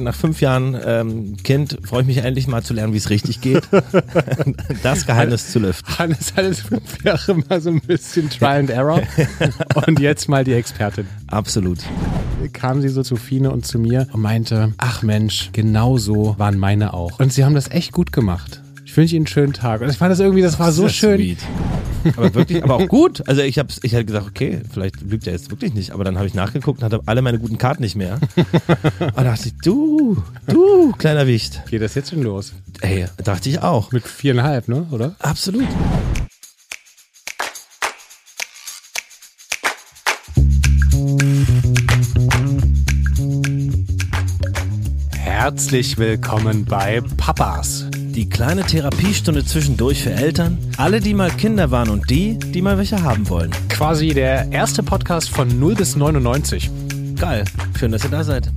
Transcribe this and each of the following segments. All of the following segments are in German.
Nach fünf Jahren ähm, Kind freue ich mich endlich mal zu lernen, wie es richtig geht. Das Geheimnis zu lüften. Hannes hat es fünf Jahre mal so ein bisschen Trial and Error und jetzt mal die Expertin. Absolut. Kam sie so zu Fine und zu mir und meinte, ach Mensch, genau so waren meine auch. Und sie haben das echt gut gemacht. Ich wünsche Ihnen einen schönen Tag. Und ich fand das irgendwie, das war so Sehr schön. sweet. Aber wirklich, aber auch gut. Also ich hab's, ich hätte gesagt, okay, vielleicht lügt er jetzt wirklich nicht. Aber dann habe ich nachgeguckt und hatte alle meine guten Karten nicht mehr. Und da dachte ich, du, du, kleiner Wicht. Geht das jetzt schon los? Ey, dachte ich auch. Mit viereinhalb, ne? Oder? Absolut. Herzlich willkommen bei Papas. Die kleine Therapiestunde zwischendurch für Eltern, alle, die mal Kinder waren und die, die mal welche haben wollen. Quasi der erste Podcast von 0 bis 99. Geil. Schön, dass ihr da seid.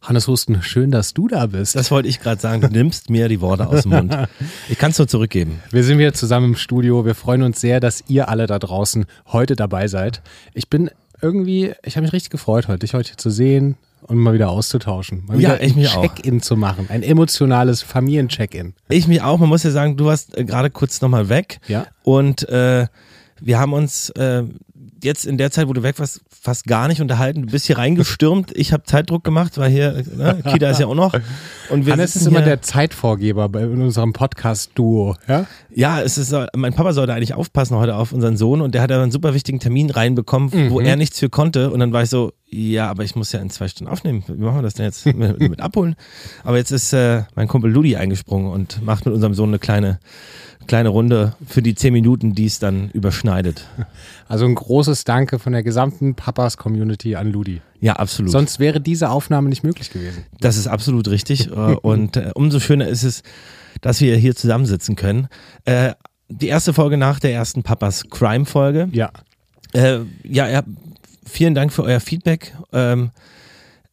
Hannes Husten, schön, dass du da bist. Das wollte ich gerade sagen. Du nimmst mir die Worte aus dem Mund. Ich kann es nur zurückgeben. Wir sind wieder zusammen im Studio. Wir freuen uns sehr, dass ihr alle da draußen heute dabei seid. Ich bin irgendwie, ich habe mich richtig gefreut, heute dich heute zu sehen und mal wieder auszutauschen. Mal Ja, wieder ich ein mich auch. Check-in zu machen. Ein emotionales Familien-Check-in. Ich mich auch. Man muss ja sagen, du warst äh, gerade kurz nochmal weg. Ja. Und äh, wir haben uns äh, jetzt in der Zeit, wo du weg warst, fast gar nicht unterhalten. Du bist hier reingestürmt. Ich habe Zeitdruck gemacht, weil hier, ne, Kita ist ja auch noch. Und wir Hannes ist immer der Zeitvorgeber bei in unserem Podcast-Duo. Ja? Ja, es ist, mein Papa sollte eigentlich aufpassen heute auf unseren Sohn und der hat aber einen super wichtigen Termin reinbekommen, wo er nichts für konnte. Und dann war ich so, ja, aber ich muss ja in zwei Stunden aufnehmen. Wie machen wir das denn jetzt mit, mit abholen? Aber jetzt ist äh, mein Kumpel Ludi eingesprungen und macht mit unserem Sohn eine kleine, kleine Runde für die zehn Minuten, die es dann überschneidet. Also ein großes Danke von der gesamten Papas-Community an Ludi. Ja, absolut. Sonst wäre diese Aufnahme nicht möglich gewesen. Das ist absolut richtig. äh, und äh, umso schöner ist es, dass wir hier zusammensitzen können. Äh, die erste Folge nach der ersten Papas Crime-Folge. Ja. Ja, ja, vielen Dank für euer Feedback. Ähm,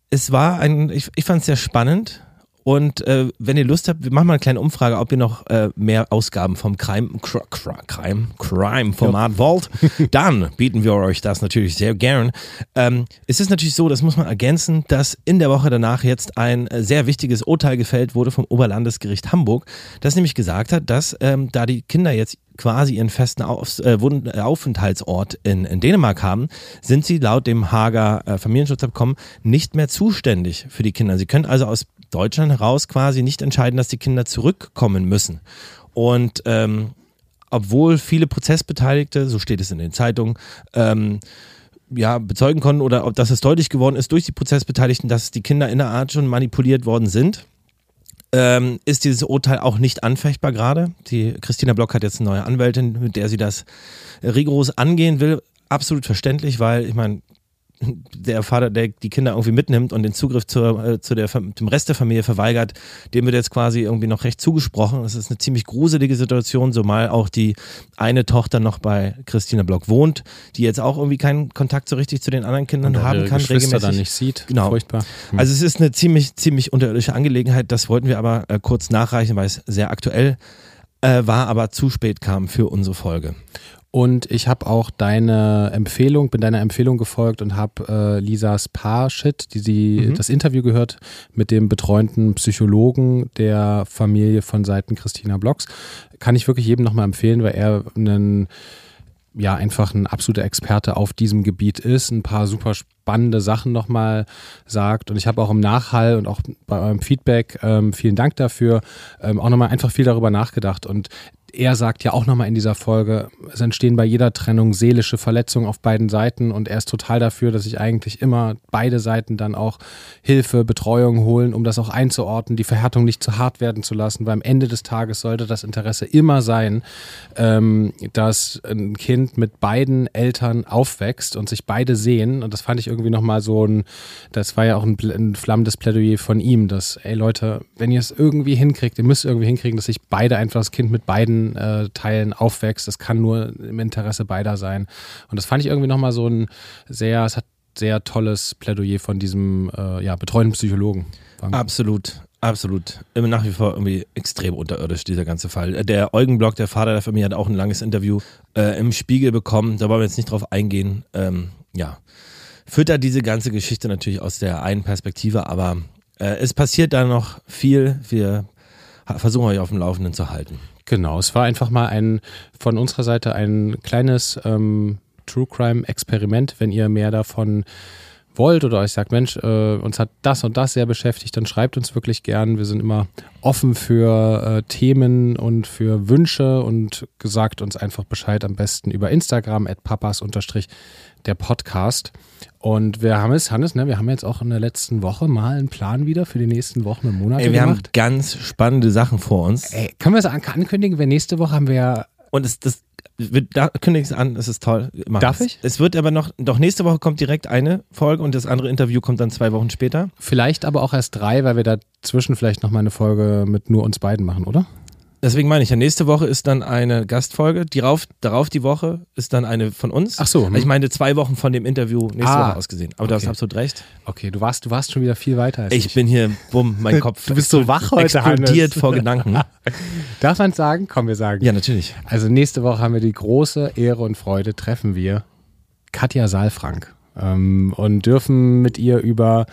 es war ein, ich, ich fand es sehr spannend. Und äh, wenn ihr Lust habt, wir machen mal eine kleine Umfrage, ob ihr noch äh, mehr Ausgaben vom Crime, Cr Cr Crime, Crime Format wollt. Dann bieten wir euch das natürlich sehr gern. Ähm, es ist natürlich so, das muss man ergänzen, dass in der Woche danach jetzt ein äh, sehr wichtiges Urteil gefällt wurde vom Oberlandesgericht Hamburg, das nämlich gesagt hat, dass ähm, da die Kinder jetzt quasi ihren festen Auf, äh, äh, Aufenthaltsort in, in Dänemark haben, sind sie laut dem Hager äh, Familienschutzabkommen nicht mehr zuständig für die Kinder. Sie können also aus Deutschland heraus quasi nicht entscheiden, dass die Kinder zurückkommen müssen. Und ähm, obwohl viele Prozessbeteiligte, so steht es in den Zeitungen, ähm, ja, bezeugen konnten oder ob, dass es deutlich geworden ist durch die Prozessbeteiligten, dass die Kinder in der Art schon manipuliert worden sind, ähm, ist dieses Urteil auch nicht anfechtbar gerade. Die Christina Block hat jetzt eine neue Anwältin, mit der sie das rigoros angehen will. Absolut verständlich, weil ich meine, der Vater, der die Kinder irgendwie mitnimmt und den Zugriff zur, äh, zu der, dem Rest der Familie verweigert, dem wird jetzt quasi irgendwie noch recht zugesprochen. Das ist eine ziemlich gruselige Situation, zumal auch die eine Tochter noch bei Christina Block wohnt, die jetzt auch irgendwie keinen Kontakt so richtig zu den anderen Kindern Und haben kann. Geschwister regelmäßig. dann nicht sieht. Genau. Furchtbar. Hm. Also es ist eine ziemlich, ziemlich unterirdische Angelegenheit. Das wollten wir aber äh, kurz nachreichen, weil es sehr aktuell äh, war, aber zu spät kam für unsere Folge. Und ich habe auch deine Empfehlung, bin deiner Empfehlung gefolgt und habe äh, Lisas Paar-Shit, die sie Mhm. das Interview gehört mit dem betreuten Psychologen der Familie von Seiten Christina Blocks. Kann ich wirklich jedem nochmal empfehlen, weil er einen ja einfach ein absoluter Experte auf diesem Gebiet ist, ein paar super spannende Sachen nochmal sagt. Und ich habe auch im Nachhall und auch bei eurem Feedback, ähm, vielen Dank dafür, ähm, auch nochmal einfach viel darüber nachgedacht. Und er sagt ja auch nochmal in dieser Folge, es entstehen bei jeder Trennung seelische Verletzungen auf beiden Seiten und er ist total dafür, dass sich eigentlich immer beide Seiten dann auch Hilfe, Betreuung holen, um das auch einzuordnen, die Verhärtung nicht zu hart werden zu lassen, weil am Ende des Tages sollte das Interesse immer sein, ähm, dass ein Kind mit beiden Eltern aufwächst und sich beide sehen. Und das fand ich irgendwie nochmal so ein, das war ja auch ein, ein flammendes Plädoyer von ihm, dass, ey Leute, wenn ihr es irgendwie hinkriegt, ihr müsst irgendwie hinkriegen, dass sich beide einfach das Kind mit beiden äh, Teilen aufwächst. Das kann nur im Interesse beider sein. Und das fand ich irgendwie nochmal so ein sehr, es hat sehr tolles Plädoyer von diesem äh, ja, betreuten Psychologen. Absolut, absolut. Immer nach wie vor irgendwie extrem unterirdisch, dieser ganze Fall. Der Eugen Block, der Vater der Familie, hat auch ein langes Interview äh, im Spiegel bekommen. Da wollen wir jetzt nicht drauf eingehen. Ähm, ja. füttert diese ganze Geschichte natürlich aus der einen Perspektive, aber äh, es passiert da noch viel. Wir versuchen euch auf dem Laufenden zu halten. Genau, es war einfach mal ein von unserer Seite ein kleines ähm, True Crime Experiment. Wenn ihr mehr davon wollt oder euch sagt, Mensch, äh, uns hat das und das sehr beschäftigt, dann schreibt uns wirklich gern. Wir sind immer offen für äh, Themen und für Wünsche und gesagt uns einfach Bescheid am besten über Instagram at papas der Podcast. Und wir haben es, Hannes, ne, wir haben jetzt auch in der letzten Woche mal einen Plan wieder für die nächsten Wochen und Monate Ey, wir gemacht. haben ganz spannende Sachen vor uns. Ey, können wir es ankündigen? Wir nächste Woche haben wir ja Und es, das, wir, da kündige es an, es ist toll. Mach Darf es. ich? Es wird aber noch, doch nächste Woche kommt direkt eine Folge und das andere Interview kommt dann zwei Wochen später. vielleicht aber auch erst drei, weil wir dazwischen vielleicht noch mal eine Folge mit nur uns beiden machen, oder? Deswegen meine ich ja, nächste Woche ist dann eine Gastfolge, die rauf, darauf die Woche ist dann eine von uns. Ach so, hm. Ich meine zwei Wochen von dem Interview nächste Ah, Woche ausgesehen. Aber du hast okay. absolut recht. Okay, du warst, du warst schon wieder viel weiter als ich. Ich bin hier, bumm, mein Kopf Du bist so wach heute, explodiert Hannes. vor Gedanken. Darf man sagen? Komm, wir sagen. Ja, natürlich. Also nächste Woche haben wir die große Ehre und Freude, treffen wir Katja Saalfrank ähm, und dürfen mit ihr über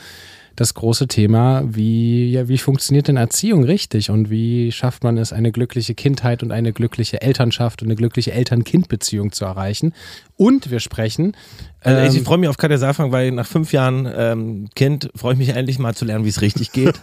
das große Thema, wie, ja, wie funktioniert denn Erziehung richtig und wie schafft man es, eine glückliche Kindheit und eine glückliche Elternschaft und eine glückliche Eltern-Kind-Beziehung zu erreichen. Und wir sprechen. Also ich ähm, freue mich auf Katja Saalfrank, weil nach fünf Jahren ähm, Kind freue ich mich endlich mal zu lernen, wie es richtig geht.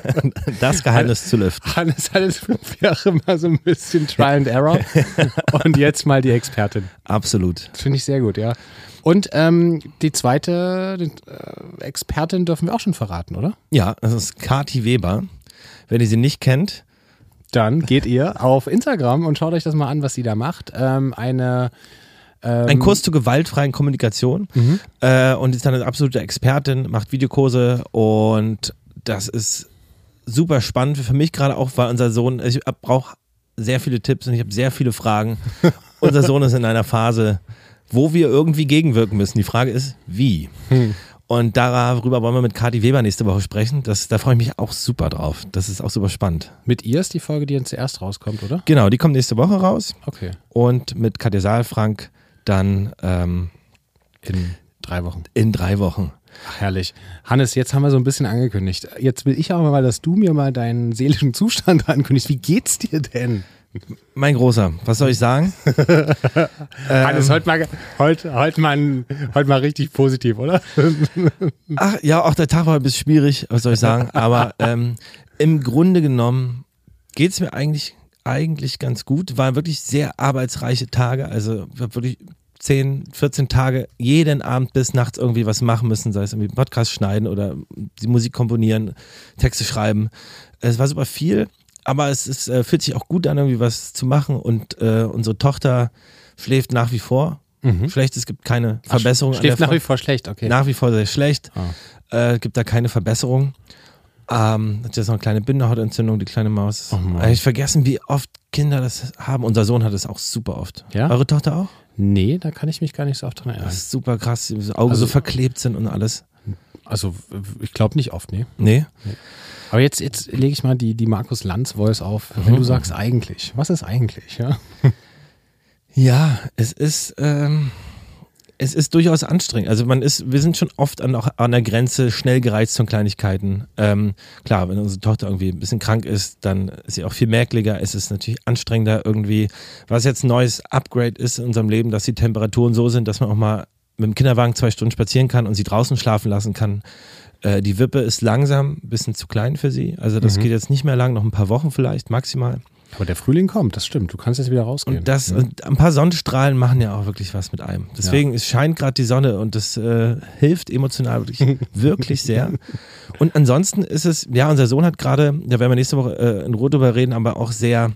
das Geheimnis zu lüften. Hannes hat jetzt fünf Jahre mal so ein bisschen Trial and Error und jetzt mal die Expertin. Absolut. Das finde ich sehr gut, ja. Und ähm, die zweite die, äh, Expertin dürfen wir auch schon verraten, oder? Ja, das ist Kati Weber. Wenn ihr sie nicht kennt, Dann geht ihr auf Instagram und schaut euch das mal an, was sie da macht. Ähm, eine ähm, ein Kurs zur gewaltfreien Kommunikation Mhm. äh, und ist dann eine absolute Expertin, macht Videokurse und das ist super spannend für mich gerade auch, weil unser Sohn, ich brauche sehr viele Tipps und ich habe sehr viele Fragen. unser Sohn ist in einer Phase, wo wir irgendwie gegenwirken müssen. Die Frage ist, wie? Hm. Und darüber wollen wir mit Kati Weber nächste Woche sprechen. Das, da freue ich mich auch super drauf. Das ist auch super spannend. Mit ihr ist die Folge, die dann zuerst rauskommt, oder? Genau, die kommt nächste Woche raus Okay. und mit Katja Saalfrank dann ähm, In drei Wochen. in drei Wochen. Ach, herrlich. Hannes, jetzt haben wir so ein bisschen angekündigt. Jetzt will ich aber mal, dass du mir mal deinen seelischen Zustand ankündigst. Wie geht's dir denn? Mein Großer, was soll ich sagen? Hannes, heute mal, heute, heute, mal, heute mal richtig positiv, oder? Ach ja, auch der Tag war ein bisschen schwierig, was soll ich sagen? Aber ähm, im Grunde genommen geht es mir eigentlich, eigentlich ganz gut. Waren wirklich sehr arbeitsreiche Tage. Also ich habe wirklich 10, 14 Tage jeden Abend bis nachts irgendwie was machen müssen, sei es irgendwie einen Podcast schneiden oder die Musik komponieren, Texte schreiben. Es war super viel, aber es ist, äh, fühlt sich auch gut an, irgendwie was zu machen. Und äh, unsere Tochter schläft nach wie vor. Schlecht, es gibt keine Verbesserung. an Mhm. Schläft nach wie Front vor schlecht, okay. nach wie vor sehr schlecht. Ah. Äh, gibt da keine Verbesserung. Ähm, hat jetzt noch eine kleine Bindehautentzündung, die kleine Maus. Oh Mann. ich vergessen, wie oft Kinder das haben. Unser Sohn hat es auch super oft. Ja? Eure Tochter auch? Nee, da kann ich mich gar nicht so oft dran erinnern. Das ist super krass, wie die Augen Also- so verklebt sind und alles. Also, ich glaube nicht oft, nee. Nee? Aber jetzt, jetzt lege ich mal die, die Markus Lanz Voice auf. Wenn du sagst eigentlich, was ist eigentlich, ja? Ja, es ist, ähm, es ist durchaus anstrengend. Also man ist, wir sind schon oft an, an der Grenze schnell gereizt von Kleinigkeiten. Ähm, klar, wenn unsere Tochter irgendwie ein bisschen krank ist, dann ist sie auch viel merklicher. Es ist natürlich anstrengender irgendwie. Was jetzt ein neues Upgrade ist in unserem Leben, dass die Temperaturen so sind, dass man auch mal mit dem Kinderwagen zwei Stunden spazieren kann und sie draußen schlafen lassen kann. Äh, die Wippe ist langsam ein bisschen zu klein für sie. Also das geht jetzt nicht mehr lang, noch ein paar Wochen vielleicht maximal. Aber der Frühling kommt, das stimmt. Du kannst jetzt wieder rausgehen. Und das, und ein paar Sonnenstrahlen machen ja auch wirklich was mit einem. Deswegen, es scheint gerade die Sonne und das äh, hilft emotional wirklich, wirklich sehr. Und ansonsten ist es, ja, unser Sohn hat gerade, da werden wir nächste Woche äh, in Ruhe drüber reden, aber auch sehr,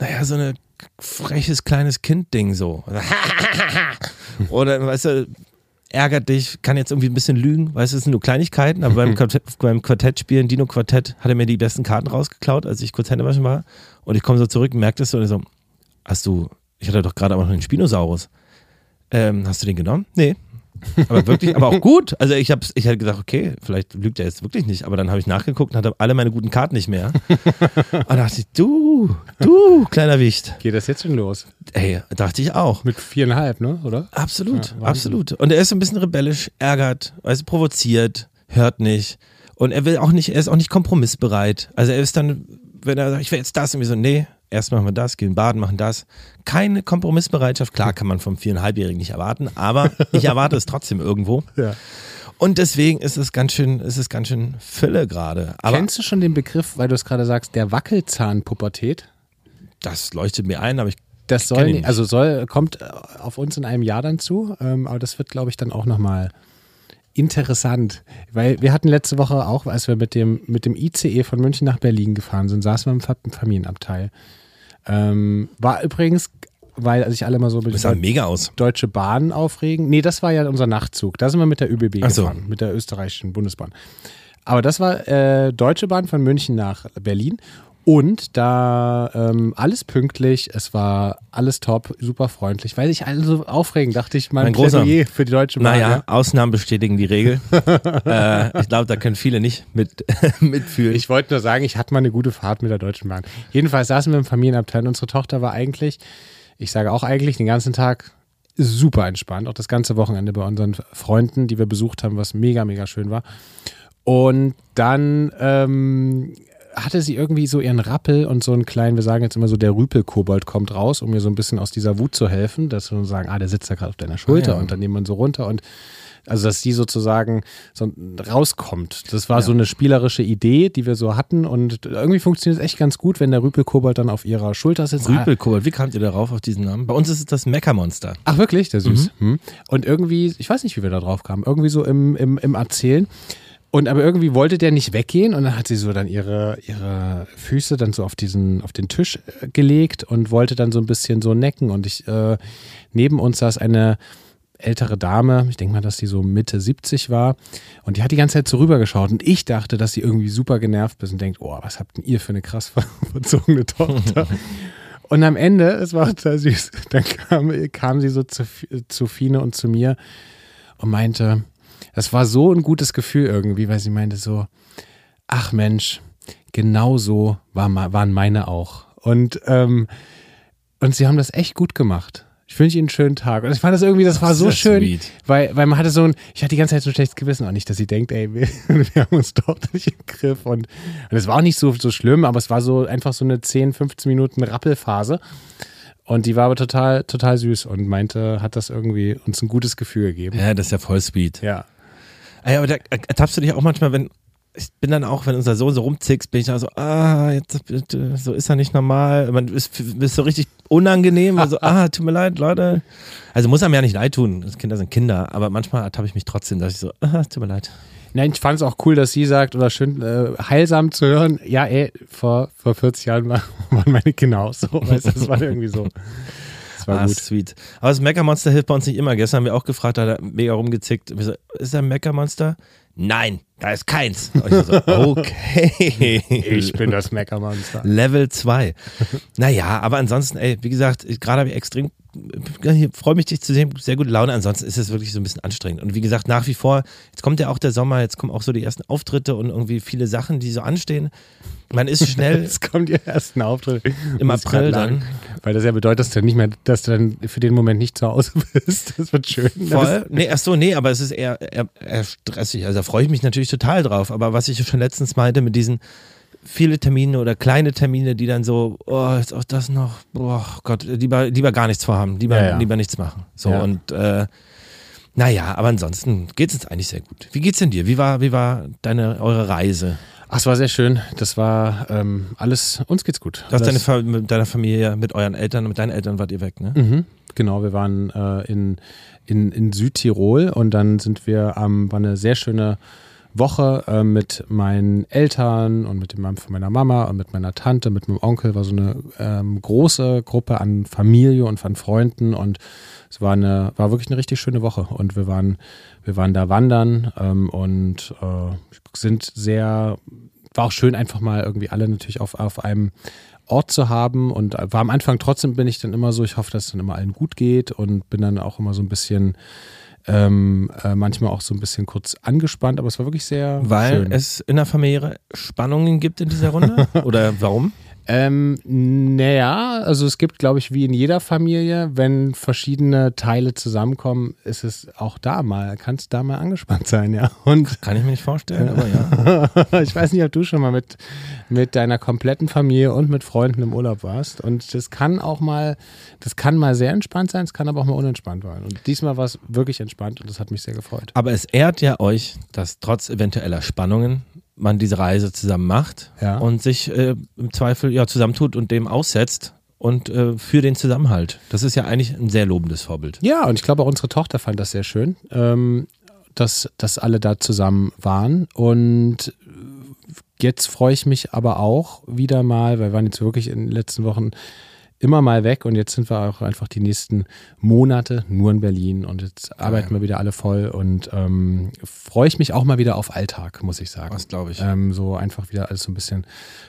naja, so eine freches kleines Kind-Ding so. Oder, weißt du, ärgert dich, kann jetzt irgendwie ein bisschen lügen, weißt du, es sind nur Kleinigkeiten, aber beim, Quartett, beim Quartettspielen, Dino Quartett, hat er mir die besten Karten rausgeklaut, als ich kurz Hände waschen war. Und ich komme so zurück und merke das so und ich so, hast du, ich hatte doch gerade aber noch den Spinosaurus. Ähm, hast du den genommen? Nee. Aber wirklich, aber auch gut. Also ich habe ich hab gedacht, okay, vielleicht lügt er jetzt wirklich nicht. Aber dann habe ich nachgeguckt und hatte alle meine guten Karten nicht mehr. und dachte ich, du, du, kleiner Wicht. Geht das jetzt schon los? Ey, dachte ich auch. Mit viereinhalb, ne? Oder? Absolut, ja, absolut. Und er ist so ein bisschen rebellisch, ärgert, du, provoziert, hört nicht. Und er will auch nicht, er ist auch nicht kompromissbereit. Also er ist dann, wenn er sagt, ich will jetzt das, irgendwie so, nee, erst machen wir das, gehen baden, machen das. Keine Kompromissbereitschaft. Klar kann man vom viereinhalbjährigen nicht erwarten, aber ich erwarte es trotzdem irgendwo. Ja. Und deswegen ist es ganz schön, ist es ganz schön Fülle gerade. Kennst du schon den Begriff, weil du es gerade sagst, der Wackelzahnpubertät? Das leuchtet mir ein, aber ich das soll, also soll, kommt auf uns in einem Jahr dann zu, ähm, aber das wird, glaube ich, dann auch nochmal interessant, weil wir hatten letzte Woche auch, als wir mit dem, mit dem ICE von München nach Berlin gefahren sind, saßen wir im Familienabteil. Ähm, war übrigens, weil sich alle mal so mit der mega aus. Deutsche Bahn aufregen. Nee, das war ja unser Nachtzug. Da sind wir mit der ÖBB Ach gefahren, so. mit der österreichischen Bundesbahn. Aber das war äh, Deutsche Bahn von München nach Berlin und da ähm, alles pünktlich, es war alles top, super freundlich. Weil sich alle so aufregen, dachte ich, mein, mein Plädoyer für die Deutsche Bahn. Naja, ja. Ausnahmen bestätigen die Regel. äh, ich glaube, da können viele nicht mit, mitfühlen. Ich wollte nur sagen, ich hatte mal eine gute Fahrt mit der Deutschen Bahn. Jedenfalls saßen wir im Familienabteil. Unsere Tochter war eigentlich, ich sage auch eigentlich, den ganzen Tag super entspannt. Auch das ganze Wochenende bei unseren Freunden, die wir besucht haben, was mega, mega schön war. Und dann ähm, hatte sie irgendwie so ihren Rappel und so einen kleinen, wir sagen jetzt immer so, der Rüpelkobold kommt raus, um mir so ein bisschen aus dieser Wut zu helfen, dass wir sagen, ah, der sitzt da gerade auf deiner Schulter ah, ja. und dann nehmen wir ihn so runter und also dass sie sozusagen so rauskommt. Das war ja. so eine spielerische Idee, die wir so hatten und irgendwie funktioniert es echt ganz gut, wenn der Rüpelkobold dann auf ihrer Schulter sitzt. Rüpelkobold, wie kamt ihr darauf auf diesen Namen? Bei uns ist es das Meckermonster. Ach wirklich, der süß. Mhm. Und irgendwie, ich weiß nicht, wie wir da drauf kamen, irgendwie so im, im, im Erzählen und aber irgendwie wollte der nicht weggehen und dann hat sie so dann ihre, ihre Füße dann so auf diesen, auf den Tisch äh, gelegt und wollte dann so ein bisschen so necken. Und ich, äh, neben uns saß eine ältere Dame, ich denke mal, dass die so Mitte 70 war. Und die hat die ganze Zeit so rübergeschaut. Und ich dachte, dass sie irgendwie super genervt ist und denkt, oh, was habt denn ihr für eine krass verzogene Tochter? und am Ende, es war total süß, dann kam, kam sie so zu, zu Fine und zu mir und meinte, das war so ein gutes Gefühl irgendwie, weil sie meinte so, ach Mensch, genau so war, waren meine auch. Und, ähm, und sie haben das echt gut gemacht. Ich wünsche Ihnen einen schönen Tag. Und ich fand das irgendwie, das, das war so schön, weil, weil man hatte so ein, ich hatte die ganze Zeit so ein schlechtes Gewissen, auch nicht, dass sie denkt, ey, wir, wir haben uns doch nicht im Griff. Und es war auch nicht so, so schlimm, aber es war so einfach so eine 10, 15 Minuten Rappelphase. Und die war aber total, total süß und meinte, hat das irgendwie uns ein gutes Gefühl gegeben. Ja, das ist ja voll sweet. Ja. Ey, aber da ertappst du dich auch manchmal, wenn, ich bin dann auch, wenn unser Sohn so rumzickst, bin ich da so, ah, jetzt, so ist er nicht normal. Man ist, ist so richtig unangenehm, also, ah, tut mir leid, Leute. Also muss einem ja nicht leid tun, Kinder sind Kinder, aber manchmal ertappe ich mich trotzdem, dass ich so, ah, tut mir leid. Nein, ich fand es auch cool, dass sie sagt, oder schön äh, heilsam zu hören, ja, ey, vor, vor 40 Jahren waren meine Kinder auch so, weißt du, das war irgendwie so. Das war ah, gut. sweet. Aber das Mecha-Monster hilft bei uns nicht immer. Gestern haben wir auch gefragt, da hat er mega rumgezickt. So, ist er ein Mecha-Monster? Nein, da ist keins. So, okay. Ich bin das Mecha-Monster. Level 2. naja, aber ansonsten, ey, wie gesagt, gerade habe ich extrem ich freue mich, dich zu sehen. Sehr gute Laune. Ansonsten ist es wirklich so ein bisschen anstrengend. Und wie gesagt, nach wie vor, jetzt kommt ja auch der Sommer, jetzt kommen auch so die ersten Auftritte und irgendwie viele Sachen, die so anstehen. Man ist schnell. jetzt kommen die ersten Auftritte. Im April dann. Weil das ja bedeutet, dass du nicht mehr, dass du dann für den Moment nicht zu Hause bist. Das wird schön. Voll. Nee, ach so, nee, aber es ist eher, eher, eher stressig. Also da freue ich mich natürlich total drauf. Aber was ich schon letztens meinte mit diesen, viele Termine oder kleine Termine, die dann so, oh, jetzt auch das noch, oh Gott, lieber, lieber gar nichts vorhaben, lieber, ja, ja. lieber nichts machen. So ja. und äh, naja, aber ansonsten geht es uns eigentlich sehr gut. Wie geht's denn dir? Wie war, wie war deine, eure Reise? Ach, es war sehr schön. Das war ähm, alles, uns geht's gut. Du hast deine Fa mit deiner Familie, mit euren Eltern, mit deinen Eltern wart ihr weg, ne? Mhm, genau, wir waren äh, in, in, in Südtirol und dann sind wir am, war eine sehr schöne Woche äh, mit meinen Eltern und mit dem Mann von meiner Mama und mit meiner Tante, mit meinem Onkel, war so eine ähm, große Gruppe an Familie und von Freunden und es war eine, war wirklich eine richtig schöne Woche und wir waren, wir waren da wandern ähm, und äh, sind sehr, war auch schön einfach mal irgendwie alle natürlich auf, auf einem Ort zu haben und war am Anfang trotzdem bin ich dann immer so, ich hoffe, dass es dann immer allen gut geht und bin dann auch immer so ein bisschen ähm, äh, manchmal auch so ein bisschen kurz angespannt, aber es war wirklich sehr Weil schön. es in der Familie Spannungen gibt in dieser Runde? Oder warum? Ähm, naja, also es gibt, glaube ich, wie in jeder Familie, wenn verschiedene Teile zusammenkommen, ist es auch da mal, kann es da mal angespannt sein, ja. Und Kann ich mir nicht vorstellen, aber ja. ich weiß nicht, ob du schon mal mit, mit deiner kompletten Familie und mit Freunden im Urlaub warst. Und das kann auch mal, das kann mal sehr entspannt sein, es kann aber auch mal unentspannt sein. Und diesmal war es wirklich entspannt und das hat mich sehr gefreut. Aber es ehrt ja euch, dass trotz eventueller Spannungen man diese Reise zusammen macht Ja. und sich äh, im Zweifel ja zusammentut und dem aussetzt und äh, für den Zusammenhalt. Das ist ja eigentlich ein sehr lobendes Vorbild. Ja, und ich glaube auch unsere Tochter fand das sehr schön, ähm, dass, dass alle da zusammen waren. Und jetzt freue ich mich aber auch wieder mal, weil wir waren jetzt wirklich in den letzten Wochen immer mal weg und jetzt sind wir auch einfach die nächsten Monate nur in Berlin und jetzt arbeiten wir wieder alle voll und ähm, freue ich mich auch mal wieder auf Alltag, muss ich sagen. Das glaube ich. Ähm, so einfach wieder alles so ein bisschen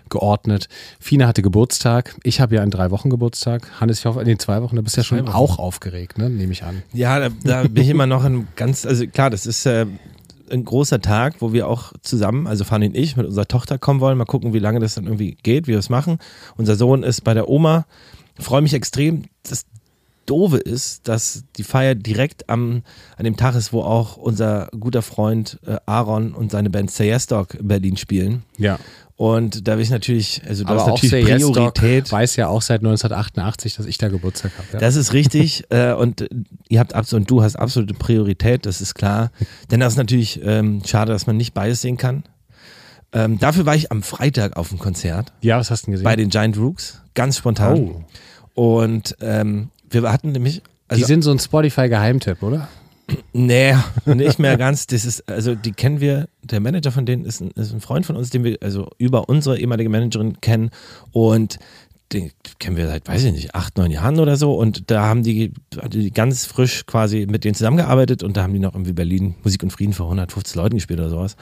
geordnet. Fine hatte Geburtstag. Ich habe ja in drei Wochen Geburtstag. Hannes, ich hoffe, in den zwei Wochen, du bist ja Zwei schon auch aufgeregt, ne? nehme ich an. Ja, da, da bin ich immer noch ein ganz, also klar, das ist äh, ein großer Tag, wo wir auch zusammen, also Fanny und ich, mit unserer Tochter kommen wollen. Mal gucken, wie lange das dann irgendwie geht, wie wir es machen. Unser Sohn ist bei der Oma. Freue mich extrem. Das Doofe ist, dass die Feier direkt am, an dem Tag ist, wo auch unser guter Freund äh, Aaron und seine Band Say Yes Dog in Berlin spielen. Ja. Und da will ich natürlich, also da Aber ist auch natürlich Say Yes Priorität. weiß ja auch seit 1988, dass ich da Geburtstag habe. Ja? Das ist richtig äh, und äh, ihr habt absolut, und du hast absolute Priorität, das ist klar. Denn das ist natürlich ähm, schade, dass man nicht beides sehen kann. Ähm, dafür war ich am Freitag auf dem Konzert ja, was hast du denn gesehen? bei den Giant Rooks, ganz spontan. oh. Und ähm, wir hatten nämlich, Die also sind so ein Spotify-Geheimtipp, oder? nee, nicht mehr ganz. Das ist, also die kennen wir, der Manager von denen ist ein, ist ein Freund von uns, den wir also über unsere ehemalige Managerin kennen und den kennen wir seit, weiß ich nicht, acht, neun Jahren oder so. Und da haben die, die ganz frisch quasi mit denen zusammengearbeitet und da haben die noch irgendwie Berlin Musik und Frieden vor 150 Leuten gespielt oder sowas.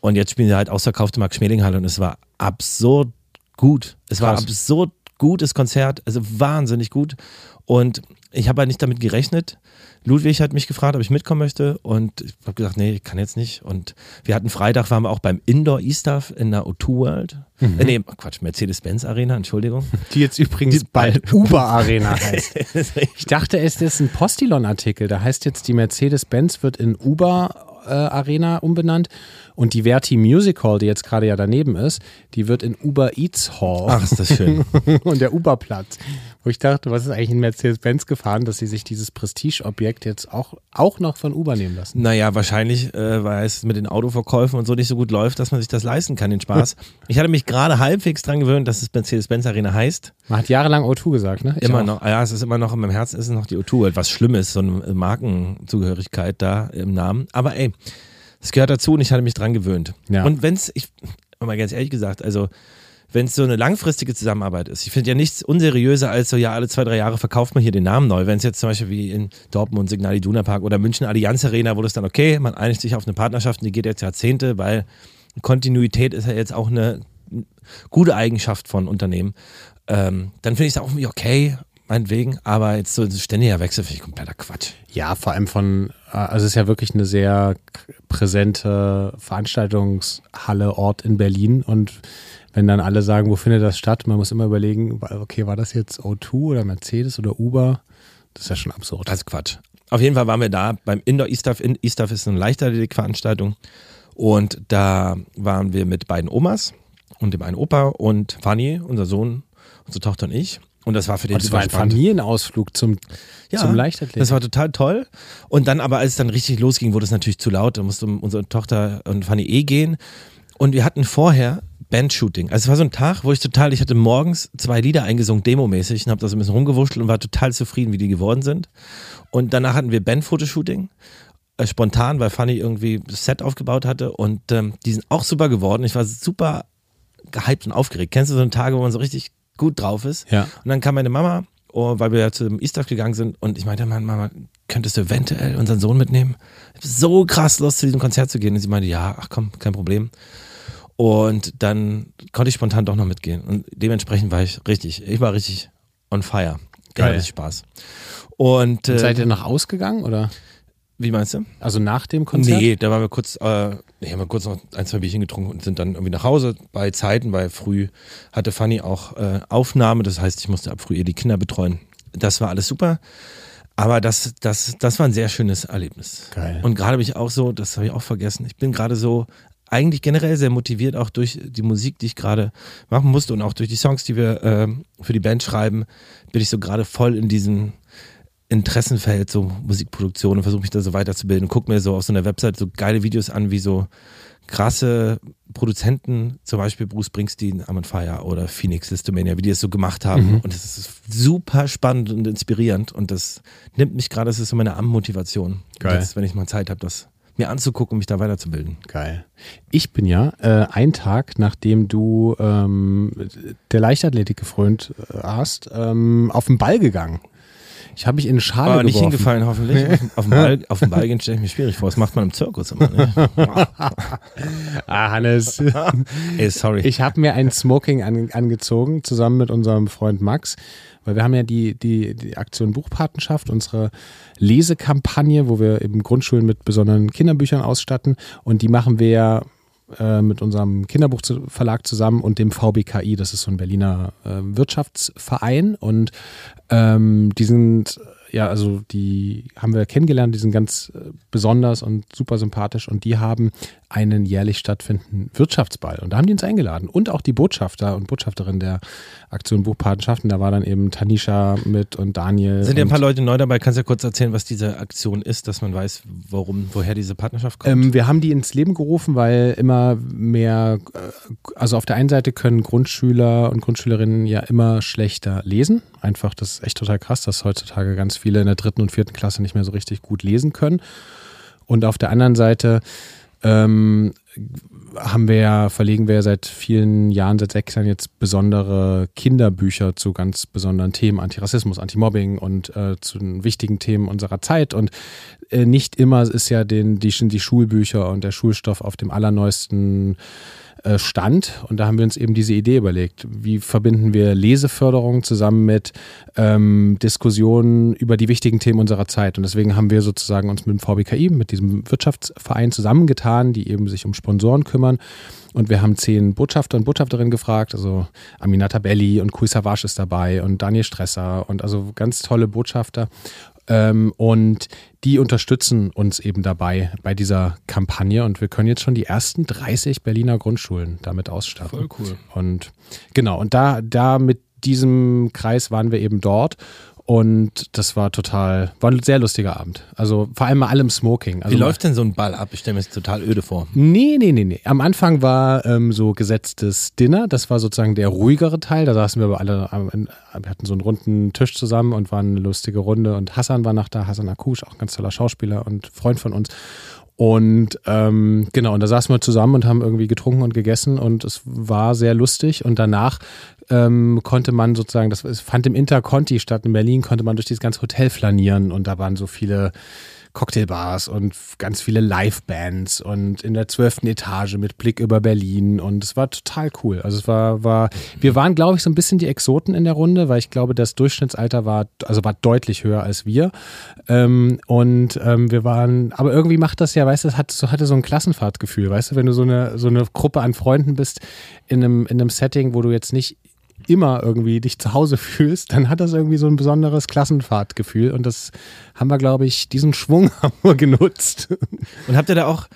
Und jetzt spielen sie halt ausverkaufte Max-Schmeling-Halle und es war absurd gut. Es war Krass. absurd gutes Konzert, also wahnsinnig gut. Und ich habe halt nicht damit gerechnet. Ludwig hat mich gefragt, ob ich mitkommen möchte und ich habe gesagt, nee, ich kann jetzt nicht. Und wir hatten Freitag, waren wir auch beim Indoor E-Stuff in der O2 World. Mhm. Äh, nee, Quatsch, Mercedes-Benz Arena, Entschuldigung. Die jetzt übrigens Die- bald Uber Arena heißt. Ich dachte, es ist ein Postillon-Artikel. Da heißt jetzt, die Mercedes-Benz wird in Uber äh, Arena umbenannt und die Verti Music Hall, die jetzt gerade ja daneben ist, die wird in Uber Eats Hall Ach, ist das schön. und der Uberplatz. Wo ich dachte, was ist eigentlich in Mercedes-Benz gefahren, dass sie sich dieses Prestige-Objekt jetzt auch, auch noch von Uber nehmen lassen? Naja, wahrscheinlich, äh, weil es mit den Autoverkäufen und so nicht so gut läuft, dass man sich das leisten kann, den Spaß. ich hatte mich gerade halbwegs dran gewöhnt, dass es Mercedes-Benz Arena heißt. Man hat jahrelang O2 gesagt, ne? Ich immer auch. noch, ja, es ist immer noch, in meinem Herzen ist es noch die O2 World, was schlimm ist, so eine Markenzugehörigkeit da im Namen. Aber ey, es gehört dazu und ich hatte mich dran gewöhnt. Ja. Und wenn es, ich, mal ganz ehrlich gesagt, also wenn es so eine langfristige Zusammenarbeit ist, ich finde ja nichts unseriöser als so, ja, alle zwei, drei Jahre verkauft man hier den Namen neu. Wenn es jetzt zum Beispiel wie in Dortmund Signal Iduna Park oder München Allianz Arena, wo das dann okay, man einigt sich auf eine Partnerschaft und die geht jetzt Jahrzehnte, weil Kontinuität ist ja jetzt auch eine gute Eigenschaft von Unternehmen. Ähm, dann finde ich es auch irgendwie okay, meinetwegen, aber jetzt so ständiger Wechsel finde ich kompletter Quatsch. Ja, vor allem von, äh, also es ist ja wirklich eine sehr präsente Veranstaltungshalle, Ort in Berlin und wenn dann alle sagen, wo findet das statt, man muss immer überlegen, okay, war das jetzt O2 oder Mercedes oder Uber? Das ist ja schon absurd. Das ist Quatsch. Auf jeden Fall waren wir da beim Indoor E-Stuff. E-Stuff ist eine Leichtathletik-Veranstaltung und da waren wir mit beiden Omas und dem einen Opa und Fanny, unser Sohn, unsere Tochter und ich. Und das war für den Und es super war ein spannend. Familienausflug zum, zum Leichtathletik. Das war total toll. Und dann aber, als es dann richtig losging, wurde es natürlich zu laut. Da musste unsere Tochter und Fanny eh gehen. Und wir hatten vorher Bandshooting. Also es war so ein Tag, wo ich total, ich hatte morgens zwei Lieder eingesungen, demomäßig, und habe da so ein bisschen rumgewurschtelt und war total zufrieden, wie die geworden sind. Und danach hatten wir Bandfotoshooting. Äh, spontan, weil Fanny irgendwie das Set aufgebaut hatte. Und ähm, die sind auch super geworden. Ich war super gehypt und aufgeregt. Kennst du so Tage, wo man so richtig gut drauf ist? Ja. Und dann kam meine Mama, oh, weil wir ja zu dem Easter gegangen sind und ich meinte, Mama, könntest du eventuell unseren Sohn mitnehmen? Ich so krass Lust, zu diesem Konzert zu gehen. Und sie meinte, ja, ach komm, kein Problem. Und dann konnte ich spontan doch noch mitgehen. Und dementsprechend war ich richtig, ich war richtig on fire. Geil. Richtig Spaß. Und, äh, Seid ihr noch ausgegangen oder? Wie meinst du? Also nach dem Konzert? Nee, da waren wir kurz, äh, haben wir kurz noch ein, zwei Bierchen getrunken und sind dann irgendwie nach Hause bei Zeiten, weil früh hatte Fanny auch äh, Aufnahme, das heißt, ich musste ab früh ihr die Kinder betreuen. Das war alles super. Aber das, das, das war ein sehr schönes Erlebnis. Geil. Und gerade bin ich auch so, das habe ich auch vergessen, ich bin gerade so eigentlich generell sehr motiviert, auch durch die Musik, die ich gerade machen musste und auch durch die Songs, die wir äh, für die Band schreiben, bin ich so gerade voll in diesem Interessenfeld, so Musikproduktion und versuche mich da so weiterzubilden und gucke mir so auf so einer Website so geile Videos an, wie so krasse Produzenten, zum Beispiel Bruce Springsteen, Amon Fire oder Phoenix Listomania, wie die es so gemacht haben. Mhm. Und das ist super spannend und inspirierend und das nimmt mich gerade, das ist so meine Am-Motivation. Geil. Jetzt, wenn ich mal Zeit habe, das mir anzugucken, mich da weiterzubilden. Geil. Ich bin ja äh, einen Tag, nachdem du ähm, der Leichtathletik gefrönt äh, hast, ähm, auf den Ball gegangen. Ich habe mich in Schale Aber nicht geworfen. hingefallen, hoffentlich. Auf dem Ball, auf dem Ball gehen stelle ich mir schwierig vor. Das macht man im Zirkus immer. Ne? Ah, Hannes. Ey, sorry. Ich habe mir ein Smoking an, angezogen, zusammen mit unserem Freund Max, weil wir haben ja die, die, die Aktion Buchpatenschaft, unsere Lesekampagne, wo wir eben Grundschulen mit besonderen Kinderbüchern ausstatten und die machen wir ja äh, mit unserem Kinderbuchverlag zusammen und dem VBKI, das ist so ein Berliner äh, Wirtschaftsverein. Und ähm, die sind ja, also die haben wir kennengelernt, die sind ganz äh, besonders und super sympathisch und die haben einen jährlich stattfindenden Wirtschaftsball und da haben die uns eingeladen und auch die Botschafter und Botschafterin der Aktion Buchpatenschaften, da war dann eben Tanisha mit und Daniel. Sind ja ein paar Leute neu dabei. Kannst du ja kurz erzählen, was diese Aktion ist, dass man weiß, warum, woher diese Partnerschaft kommt? Ähm, wir haben die ins Leben gerufen, weil immer mehr, äh, also auf der einen Seite können Grundschüler und Grundschülerinnen ja immer schlechter lesen. Einfach, das ist echt total krass, dass heutzutage ganz viele in der dritten und vierten Klasse nicht mehr so richtig gut lesen können. Und auf der anderen Seite ähm, haben wir ja, verlegen wir ja seit vielen Jahren, seit sechs Jahren jetzt besondere Kinderbücher zu ganz besonderen Themen, Antirassismus, Antimobbing und äh, zu den wichtigen Themen unserer Zeit. Und äh, nicht immer ist ja den, die, die Schulbücher und der Schulstoff auf dem allerneuesten äh, Stand. Und da haben wir uns eben diese Idee überlegt. Wie verbinden wir Leseförderung zusammen mit ähm, Diskussionen über die wichtigen Themen unserer Zeit? Und deswegen haben wir sozusagen uns mit dem VBKI, mit diesem Wirtschaftsverein zusammengetan, die eben sich um Sponsoren kümmern. Und wir haben zehn Botschafter und Botschafterinnen gefragt. Also Aminata Belli und Kui Savage ist dabei und Daniel Stresser und also ganz tolle Botschafter. Ähm, und die unterstützen uns eben dabei bei dieser Kampagne und wir können jetzt schon die ersten 30 Berliner Grundschulen damit ausstatten. Voll cool. Und genau, und da, da mit diesem Kreis waren wir eben dort und das war total, war ein sehr lustiger Abend. Also vor allem mal allem Smoking. Also Wie läuft denn so ein Ball ab? Ich stelle mir das total öde vor. Nee, nee, nee, nee. Am Anfang war ähm, so gesetztes Dinner. Das war sozusagen der ruhigere Teil. Da saßen wir aber alle, wir hatten so einen runden Tisch zusammen und waren eine lustige Runde. Und Hassan war noch da, Hassan Akush, auch ein ganz toller Schauspieler und Freund von uns. Und ähm, genau, und da saßen wir zusammen und haben irgendwie getrunken und gegessen und es war sehr lustig. Und danach ähm, konnte man sozusagen, das fand im Interconti statt in Berlin, konnte man durch dieses ganze Hotel flanieren und da waren so viele Cocktailbars und ganz viele Livebands und in der zwölften Etage mit Blick über Berlin und es war total cool. Also es war, war, wir waren, glaube ich, so ein bisschen die Exoten in der Runde, weil ich glaube, das Durchschnittsalter war, also war deutlich höher als wir. Ähm, und ähm, wir waren, aber irgendwie macht das ja, weißt du, es hat, so, hatte so ein Klassenfahrtgefühl, weißt du, wenn du so eine, so eine Gruppe an Freunden bist in einem, in einem Setting, wo du jetzt nicht immer irgendwie dich zu Hause fühlst, dann hat das irgendwie so ein besonderes Klassenfahrtgefühl und das haben wir, glaube ich, diesen Schwung haben wir genutzt. Und habt ihr da auch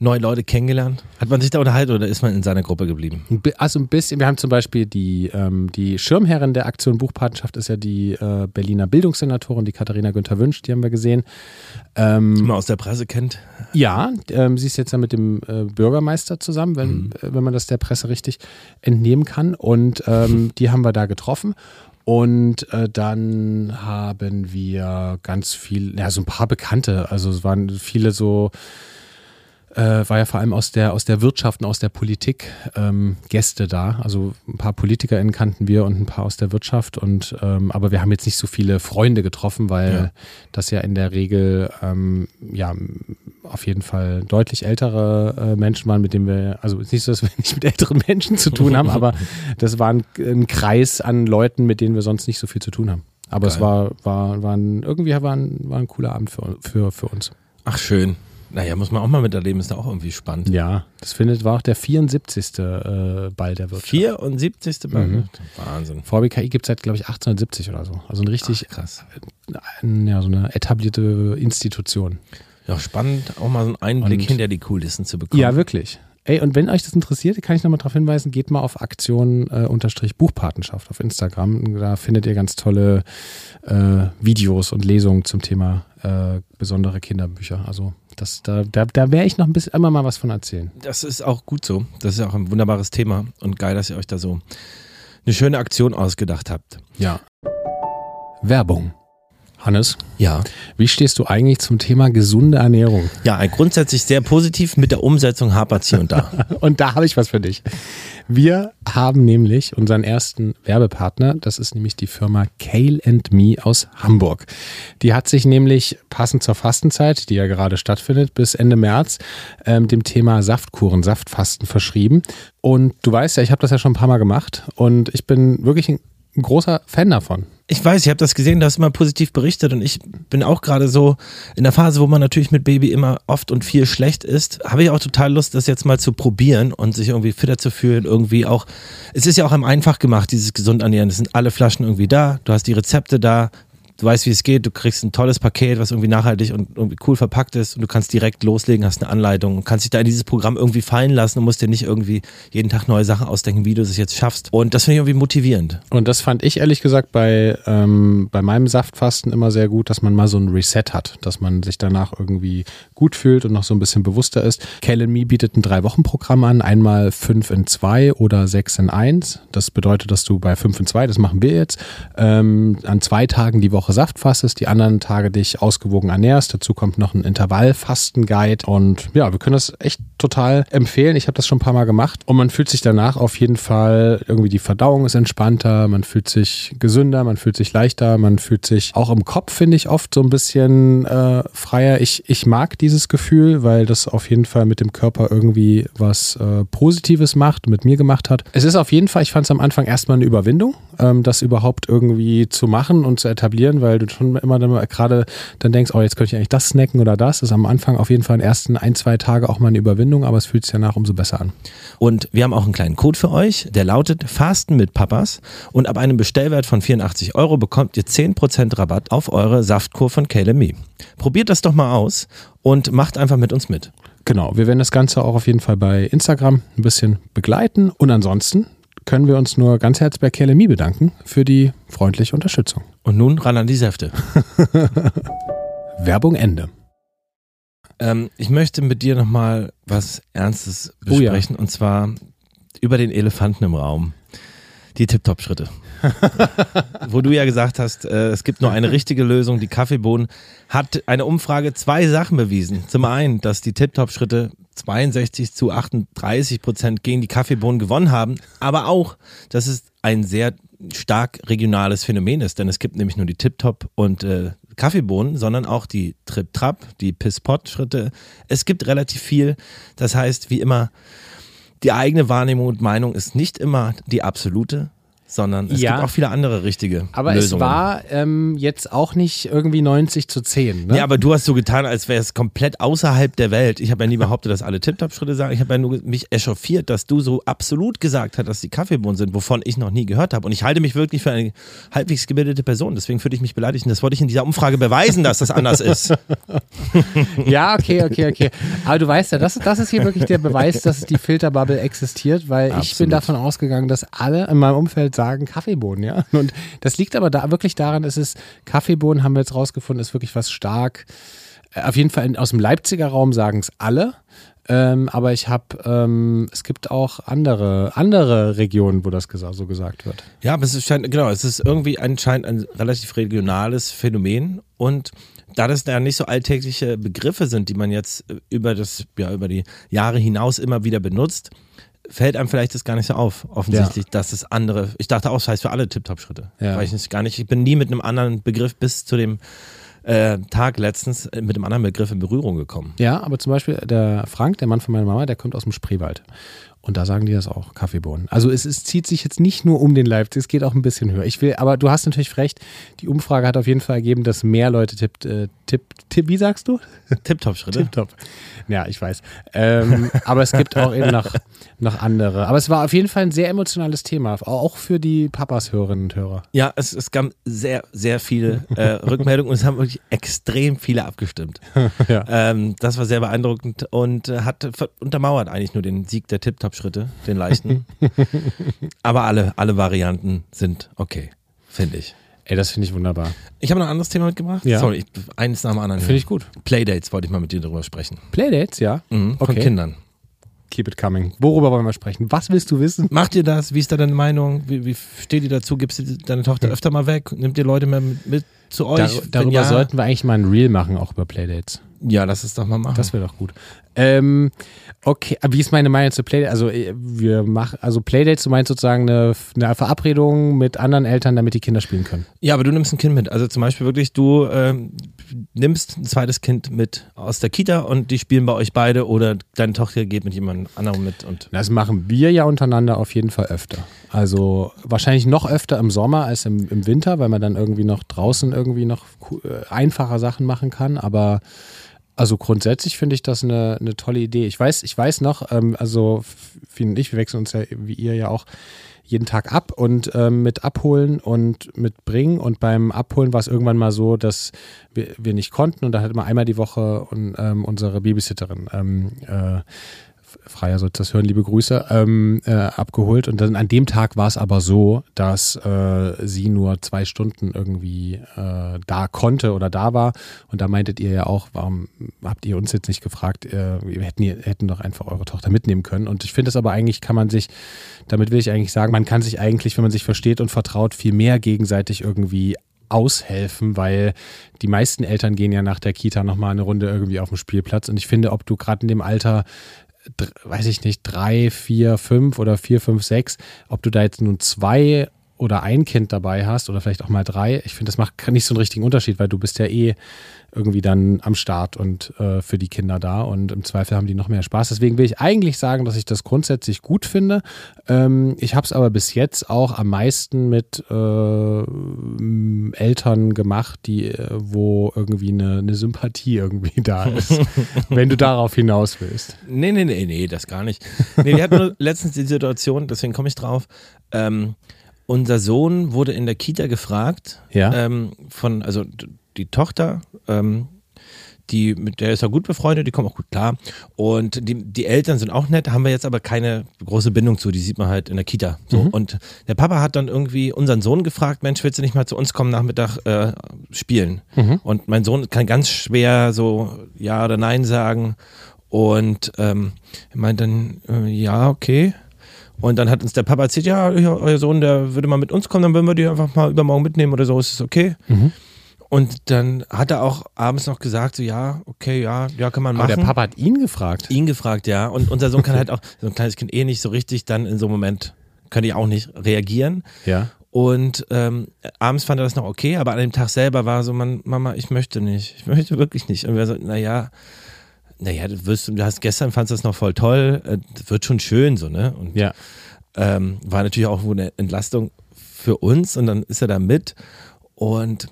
neue Leute kennengelernt? Hat man sich da unterhalten oder ist man in seiner Gruppe geblieben? Also ein bisschen, wir haben zum Beispiel die, ähm, die Schirmherrin der Aktion Buchpatenschaft ist ja die äh, Berliner Bildungssenatorin, die Katharina Günther Wünsch, die haben wir gesehen. Ähm, Die man aus der Presse kennt. Ja, ähm, sie ist jetzt ja mit dem äh, Bürgermeister zusammen, wenn, äh, wenn man das der Presse richtig entnehmen kann. Und ähm, die haben wir da getroffen. Und äh, dann haben wir ganz viel, ja, so ein paar Bekannte. Also es waren viele so, äh, war ja vor allem aus der, aus der Wirtschaft und aus der Politik ähm, Gäste da. Also ein paar PolitikerInnen kannten wir und ein paar aus der Wirtschaft. Und ähm, aber wir haben jetzt nicht so viele Freunde getroffen, weil Ja. das ja in der Regel ähm, ja auf jeden Fall deutlich ältere äh, Menschen waren, mit denen wir, also es ist nicht so, dass wir nicht mit älteren Menschen zu tun haben, aber das war ein, ein Kreis an Leuten, mit denen wir sonst nicht so viel zu tun haben. Aber es Geil. war, war, war ein, irgendwie war ein, war ein cooler Abend für, für, für uns. Ach, schön. Naja, muss man auch mal miterleben, ist ja auch irgendwie spannend. Ja, das findet war auch der 74. Äh, Ball der Wirtschaft. 74. Ball. Mhm. Wahnsinn. VBKI gibt es seit, glaube ich, 1870 oder so. Also ein richtig, Ach, krass. ja, so eine etablierte Institution. Ja, spannend, auch mal so einen Einblick Und- hinter die Kulissen zu bekommen. Ja, wirklich. Ey, und wenn euch das interessiert, kann ich nochmal darauf hinweisen, geht mal auf Aktion äh, auf Instagram. Da findet ihr ganz tolle äh, Videos und Lesungen zum Thema äh, besondere Kinderbücher. Also das, da, da, da werde ich noch ein bisschen immer mal was von erzählen. Das ist auch gut so. Das ist auch ein wunderbares Thema und geil, dass ihr euch da so eine schöne Aktion ausgedacht habt. Ja. Werbung. Hannes, Ja. wie stehst du eigentlich zum Thema gesunde Ernährung? Ja, grundsätzlich sehr positiv mit der Umsetzung hapert's hier und da. Und da habe ich was für dich. Wir haben nämlich unseren ersten Werbepartner, das ist nämlich die Firma Kale Me aus Hamburg. Die hat sich nämlich passend zur Fastenzeit, die ja gerade stattfindet, bis Ende März, ähm, dem Thema Saftkuren, Saftfasten verschrieben. Und du weißt ja, ich habe das ja schon ein paar Mal gemacht und ich bin wirklich ein großer Fan davon. Ich weiß, ich habe das gesehen, du hast immer positiv berichtet und ich bin auch gerade so in der Phase, wo man natürlich mit Baby immer oft und viel schlecht ist, habe ich auch total Lust, das jetzt mal zu probieren und sich irgendwie fitter zu fühlen, irgendwie auch, es ist ja auch einem einfach gemacht, dieses gesund ernähren, es sind alle Flaschen irgendwie da, du hast die Rezepte da, du weißt, wie es geht, du kriegst ein tolles Paket, was irgendwie nachhaltig und irgendwie cool verpackt ist und du kannst direkt loslegen, hast eine Anleitung und kannst dich da in dieses Programm irgendwie fallen lassen und musst dir nicht irgendwie jeden Tag neue Sachen ausdenken, wie du es jetzt schaffst und das finde ich irgendwie motivierend. Und das fand ich ehrlich gesagt bei, ähm, bei meinem Saftfasten immer sehr gut, dass man mal so ein Reset hat, dass man sich danach irgendwie gut fühlt und noch so ein bisschen bewusster ist. Kale bietet ein Drei-Wochen-Programm an, einmal fünf in zwei oder sechs in eins. Das bedeutet, dass du bei fünf in zwei, das machen wir jetzt, ähm, an zwei Tagen die Woche Saft fastest, die anderen Tage dich ausgewogen ernährst. Dazu kommt noch ein Intervallfasten-Guide und ja, wir können das echt total empfehlen. Ich habe das schon ein paar Mal gemacht und man fühlt sich danach auf jeden Fall irgendwie die Verdauung ist entspannter, man fühlt sich gesünder, man fühlt sich leichter, man fühlt sich auch im Kopf, finde ich, oft so ein bisschen äh, freier. Ich, ich mag dieses Gefühl, weil das auf jeden Fall mit dem Körper irgendwie was äh, Positives macht, mit mir gemacht hat. Es ist auf jeden Fall, ich fand es am Anfang erstmal eine Überwindung, ähm, das überhaupt irgendwie zu machen und zu etablieren, weil du schon immer dann gerade dann denkst, oh, jetzt könnte ich eigentlich das snacken oder das. Das ist am Anfang auf jeden Fall in den ersten ein, zwei Tage auch mal eine Überwindung, aber es fühlt sich danach umso besser an. Und wir haben auch einen kleinen Code für euch, der lautet Fasten mit Papas. Und ab einem Bestellwert von 84 Euro bekommt ihr 10% Rabatt auf eure Saftkur von KLME. Probiert das doch mal aus und macht einfach mit uns mit. Genau, wir werden das Ganze auch auf jeden Fall bei Instagram ein bisschen begleiten. Und ansonsten können wir uns nur ganz herzlich bei KLMI bedanken für die freundliche Unterstützung. Und nun ran an die Säfte. Werbung Ende. Ähm, ich möchte mit dir nochmal was Ernstes Oh ja. besprechen und zwar über den Elefanten im Raum. Die Tip-Top-Schritte. Wo du ja gesagt hast, äh, es gibt nur eine richtige Lösung. Die Kaffeebohnen hat eine Umfrage zwei Sachen bewiesen. Zum einen, dass die Tip-Top-Schritte 62 zu 38 Prozent gegen die Kaffeebohnen gewonnen haben, aber auch, dass es ein sehr stark regionales Phänomen ist, denn es gibt nämlich nur die Tip-Top und äh, Kaffeebohnen, sondern auch die Trip-Trap, die Piss-Pot-Schritte. Es gibt relativ viel. Das heißt, wie immer, die eigene Wahrnehmung und Meinung ist nicht immer die absolute, sondern es Ja. gibt auch viele andere richtige Aber Lösungen. es war ähm, jetzt auch nicht irgendwie 90 zu 10. Ne? Ja, aber du hast so getan, als wäre es komplett außerhalb der Welt. Ich habe ja nie behauptet, dass alle Tip-Top-Schritte sagen. Ich habe ja nur mich echauffiert, dass du so absolut gesagt hast, dass die Kaffeebohnen sind, wovon ich noch nie gehört habe. Und ich halte mich wirklich für eine halbwegs gebildete Person. Deswegen fühle ich mich beleidigt. Und das wollte ich in dieser Umfrage beweisen, dass das anders ist. Ja, okay, okay, okay. Aber du weißt ja, das, das ist hier wirklich der Beweis, dass die Filterbubble existiert, weil ich bin Absolut. davon ausgegangen, dass alle in meinem Umfeld sagen Kaffeebohnen, ja. Und das liegt aber da wirklich daran, es ist Kaffeebohnen, haben wir jetzt rausgefunden, ist wirklich was stark. äh, Auf jeden Fall aus dem Leipziger Raum sagen es alle. Ähm, aber ich habe, ähm, es gibt auch andere, andere Regionen, wo das so gesagt wird. Ja, aber es scheint, genau, es ist irgendwie anscheinend ein relativ regionales Phänomen und da das ja nicht so alltägliche Begriffe sind, die man jetzt äh, über das, ja, über die Jahre hinaus immer wieder benutzt, fällt einem vielleicht das gar nicht so auf, offensichtlich, dass es andere, ich dachte auch, es heißt für alle Tip-Top-Schritte. Ja. Weil ich es gar nicht, ich bin nie mit einem anderen Begriff bis zu dem äh, Tag letztens äh, mit einem anderen Begriff in Berührung gekommen. Ja, aber zum Beispiel der Frank, der Mann von meiner Mama, der kommt aus dem Spreewald. Und da sagen die das auch, Kaffeebohnen. Also es, es zieht sich jetzt nicht nur um den Leipzig, es geht auch ein bisschen höher. Ich will, aber du hast natürlich recht, die Umfrage hat auf jeden Fall ergeben, dass mehr Leute tippt, äh, tipp, tipp, wie sagst du? Tipptopp-Schritte. Tipptopp. Ja, ich weiß. Ähm, aber es gibt auch eben noch, noch andere. Aber es war auf jeden Fall ein sehr emotionales Thema, auch für die Papas Hörerinnen und Hörer. Ja, es, es gab sehr, sehr viele äh, Rückmeldungen und es haben wirklich extrem viele abgestimmt. Ja. Ähm, das war sehr beeindruckend und äh, hat untermauert eigentlich nur den Sieg der Tip-Top-Schritte, den leichten. Aber alle, alle Varianten sind okay, finde ich. Ey, das finde ich wunderbar. Ich habe noch ein anderes Thema mitgebracht. Ja. Sorry, ich, eines nach dem anderen. Finde ich gut. Playdates wollte ich mal mit dir drüber sprechen. Playdates, ja. Mhm, von Okay. Kindern. Keep it coming. Worüber wollen wir sprechen? Was willst du wissen? Macht ihr das? Wie ist da deine Meinung? Wie, wie steht ihr dazu? Gibst du deine Tochter öfter mal weg? Nimmt ihr Leute mehr mit, mit zu euch? Dar darüber ja, sollten wir eigentlich mal ein Reel machen, auch über Playdates. Ja, lass es doch mal machen. Das wäre doch gut. Ähm, okay, aber wie ist meine Meinung zu Playdates? Also äh, wir machen, also Playdates, du meinst sozusagen eine, eine Verabredung mit anderen Eltern, damit die Kinder spielen können. Ja, aber du nimmst ein Kind mit. Also zum Beispiel wirklich, du ähm, nimmst ein zweites Kind mit aus der Kita und die spielen bei euch beide oder deine Tochter geht mit jemand anderem mit und Das machen wir ja untereinander auf jeden Fall öfter. Also wahrscheinlich noch öfter im Sommer als im, im Winter, weil man dann irgendwie noch draußen irgendwie noch äh, einfacher Sachen machen kann. Aber also grundsätzlich finde ich das eine, eine tolle Idee. Ich weiß, ich weiß noch, ähm, also Fien und ich, wir wechseln uns ja wie ihr ja auch jeden Tag ab und ähm, mit abholen und mit bringen. Und beim Abholen war es irgendwann mal so, dass wir, wir nicht konnten und da hat immer einmal die Woche und, ähm, unsere Babysitterin ähm, äh, Freier sollte das hören, liebe Grüße, ähm, äh, abgeholt. Und dann an dem Tag war es aber so, dass äh, sie nur zwei Stunden irgendwie äh, da konnte oder da war. Und da meintet ihr ja auch, warum habt ihr uns jetzt nicht gefragt, äh, wir hätten, hätten doch einfach eure Tochter mitnehmen können. Und ich finde es aber eigentlich, kann man sich, damit will ich eigentlich sagen, man kann sich eigentlich, wenn man sich versteht und vertraut, viel mehr gegenseitig irgendwie aushelfen, weil die meisten Eltern gehen ja nach der Kita nochmal eine Runde irgendwie auf dem Spielplatz. Und ich finde, ob du gerade in dem Alter weiß ich nicht, drei, vier, fünf oder vier, fünf, sechs, ob du da jetzt nun zwei oder ein Kind dabei hast oder vielleicht auch mal drei, ich finde, das macht nicht so einen richtigen Unterschied, weil du bist ja eh irgendwie dann am Start und äh, für die Kinder da und im Zweifel haben die noch mehr Spaß. Deswegen will ich eigentlich sagen, dass ich das grundsätzlich gut finde. Ähm, ich habe es aber bis jetzt auch am meisten mit äh, Eltern gemacht, die, äh, wo irgendwie eine, eine Sympathie irgendwie da ist, wenn du darauf hinaus willst. Nee, nee, nee, nee, das gar nicht. Nee, wir hatten nur letztens die Situation, deswegen komme ich drauf. Ähm, unser Sohn wurde in der Kita gefragt, Ja. ähm, von, also die Tochter, ähm, die, mit der ist er gut befreundet, die kommt auch gut klar. Und die, die Eltern sind auch nett, haben wir jetzt aber keine große Bindung zu, die sieht man halt in der Kita. So. Und der Papa hat dann irgendwie unseren Sohn gefragt, Mensch, willst du nicht mal zu uns kommen Nachmittag äh, spielen? Und mein Sohn kann ganz schwer so Ja oder Nein sagen. Und ähm, er meint dann, äh, ja, okay. Und dann hat uns der Papa erzählt, ja, euer Sohn, der würde mal mit uns kommen, dann würden wir die einfach mal übermorgen mitnehmen oder so, ist es okay? Und dann hat er auch abends noch gesagt, so ja, okay, ja, ja, kann man Aber machen. der Papa hat ihn gefragt. Ihn gefragt, ja. Und unser Sohn kann halt auch, so ein kleines Kind eh nicht so richtig dann in so einem Moment, kann ich auch nicht reagieren. Ja. Und ähm, abends fand er das noch okay, aber an dem Tag selber war so, man, Mama, ich möchte nicht. Ich möchte wirklich nicht. Und wir so, naja, naja, du wirst, du hast gestern fandst das noch voll toll, äh, das wird schon schön, so, ne? Und Ja. ähm, war natürlich auch eine Entlastung für uns und dann ist er da mit und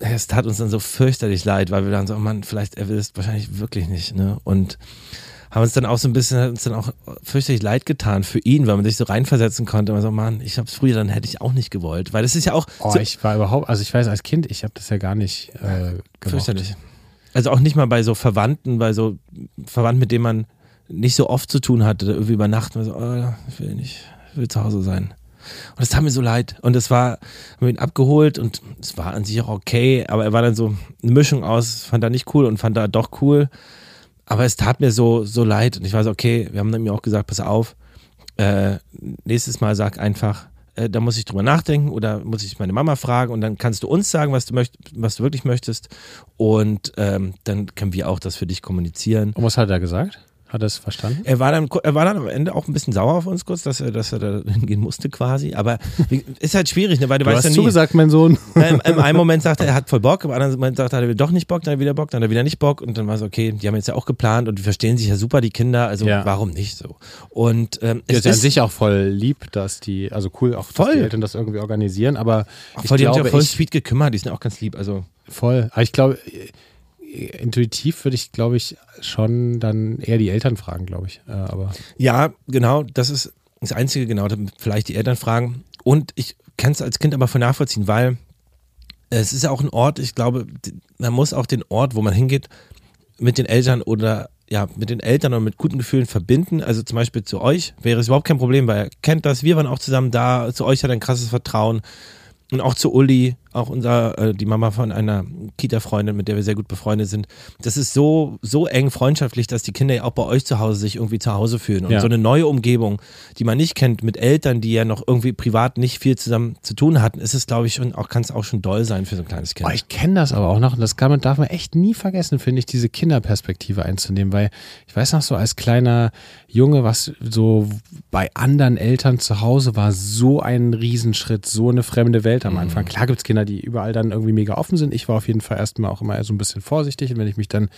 es tat uns dann so fürchterlich leid, weil wir dann so, oh Mann, vielleicht er will es wahrscheinlich wirklich nicht, ne? Und haben uns dann auch so ein bisschen, hat uns dann auch fürchterlich leid getan für ihn, weil man sich so reinversetzen konnte. Man so, Mann, ich hab's früher, dann hätte ich auch nicht gewollt, weil das ist ja auch Oh, so ich war überhaupt, also ich weiß, als Kind, ich habe das ja gar nicht äh, gemocht. fürchterlich. Also auch nicht mal bei so Verwandten, bei so Verwandten, mit denen man nicht so oft zu tun hatte, irgendwie übernachten. So, oh, ich will nicht, ich will zu Hause sein. Und das tat mir so leid. Und es war, haben wir ihn abgeholt und es war an sich auch okay, aber er war dann so eine Mischung aus, fand er nicht cool und fand er doch cool. Aber es tat mir so, so leid. Und ich war so, okay, wir haben dann mir auch gesagt, pass auf, äh, nächstes Mal sag einfach, äh, da muss ich drüber nachdenken oder muss ich meine Mama fragen und dann kannst du uns sagen, was du, möcht was du wirklich möchtest. Und ähm, dann können wir auch das für dich kommunizieren. Und was hat er gesagt? Hat er es verstanden? Er war, dann, er war dann am Ende auch ein bisschen sauer auf uns kurz, dass er, dass er da hingehen musste quasi. Aber ist halt schwierig, ne? weil du, Du weißt hast ja nie. zugesagt, mein Sohn. Ja, Im, Im einen Moment sagt er, er hat voll Bock, im anderen Moment sagt er, er will doch nicht Bock, dann hat er wieder Bock, dann hat er wieder nicht Bock und dann war es okay, die haben jetzt ja auch geplant und die verstehen sich ja super, die Kinder, also Ja. warum nicht so? Und ähm, Es es ist an sich auch voll lieb, dass die, also cool auch, dass Voll. die Eltern das irgendwie organisieren, aber ich voll, die haben sich glaube, auch voll ich, sweet gekümmert, die sind auch ganz lieb, also voll. Aber ich glaube, intuitiv würde ich, glaube ich, schon dann eher die Eltern fragen, glaube ich. Äh, aber Ja, genau, das ist das Einzige, genau, vielleicht die Eltern fragen. Und ich kann es als Kind aber voll nachvollziehen, weil es ist ja auch ein Ort, ich glaube, man muss auch den Ort, wo man hingeht, mit den Eltern oder ja, mit den Eltern und mit guten Gefühlen verbinden. Also zum Beispiel zu euch wäre es überhaupt kein Problem, weil er kennt das, wir waren auch zusammen da, zu euch hat er ein krasses Vertrauen. Und auch zu Uli, auch unser, äh, die Mama von einer Kita-Freundin, mit der wir sehr gut befreundet sind. Das ist so, so eng freundschaftlich, dass die Kinder ja auch bei euch zu Hause sich irgendwie zu Hause fühlen. Und Ja. so eine neue Umgebung, die man nicht kennt, mit Eltern, die ja noch irgendwie privat nicht viel zusammen zu tun hatten, ist es, glaube ich, schon auch, kann es auch schon doll sein für so ein kleines Kind. Oh, ich kenne das aber auch noch und das kann man, darf man echt nie vergessen, finde ich, diese Kinderperspektive einzunehmen, weil ich weiß noch so als kleiner Junge, was so bei anderen Eltern zu Hause war, so ein Riesenschritt, so eine fremde Welt am Anfang. Klar gibt es Kinder, die überall dann irgendwie mega offen sind. Ich war auf jeden Fall erstmal auch immer so ein bisschen vorsichtig und wenn ich mich dann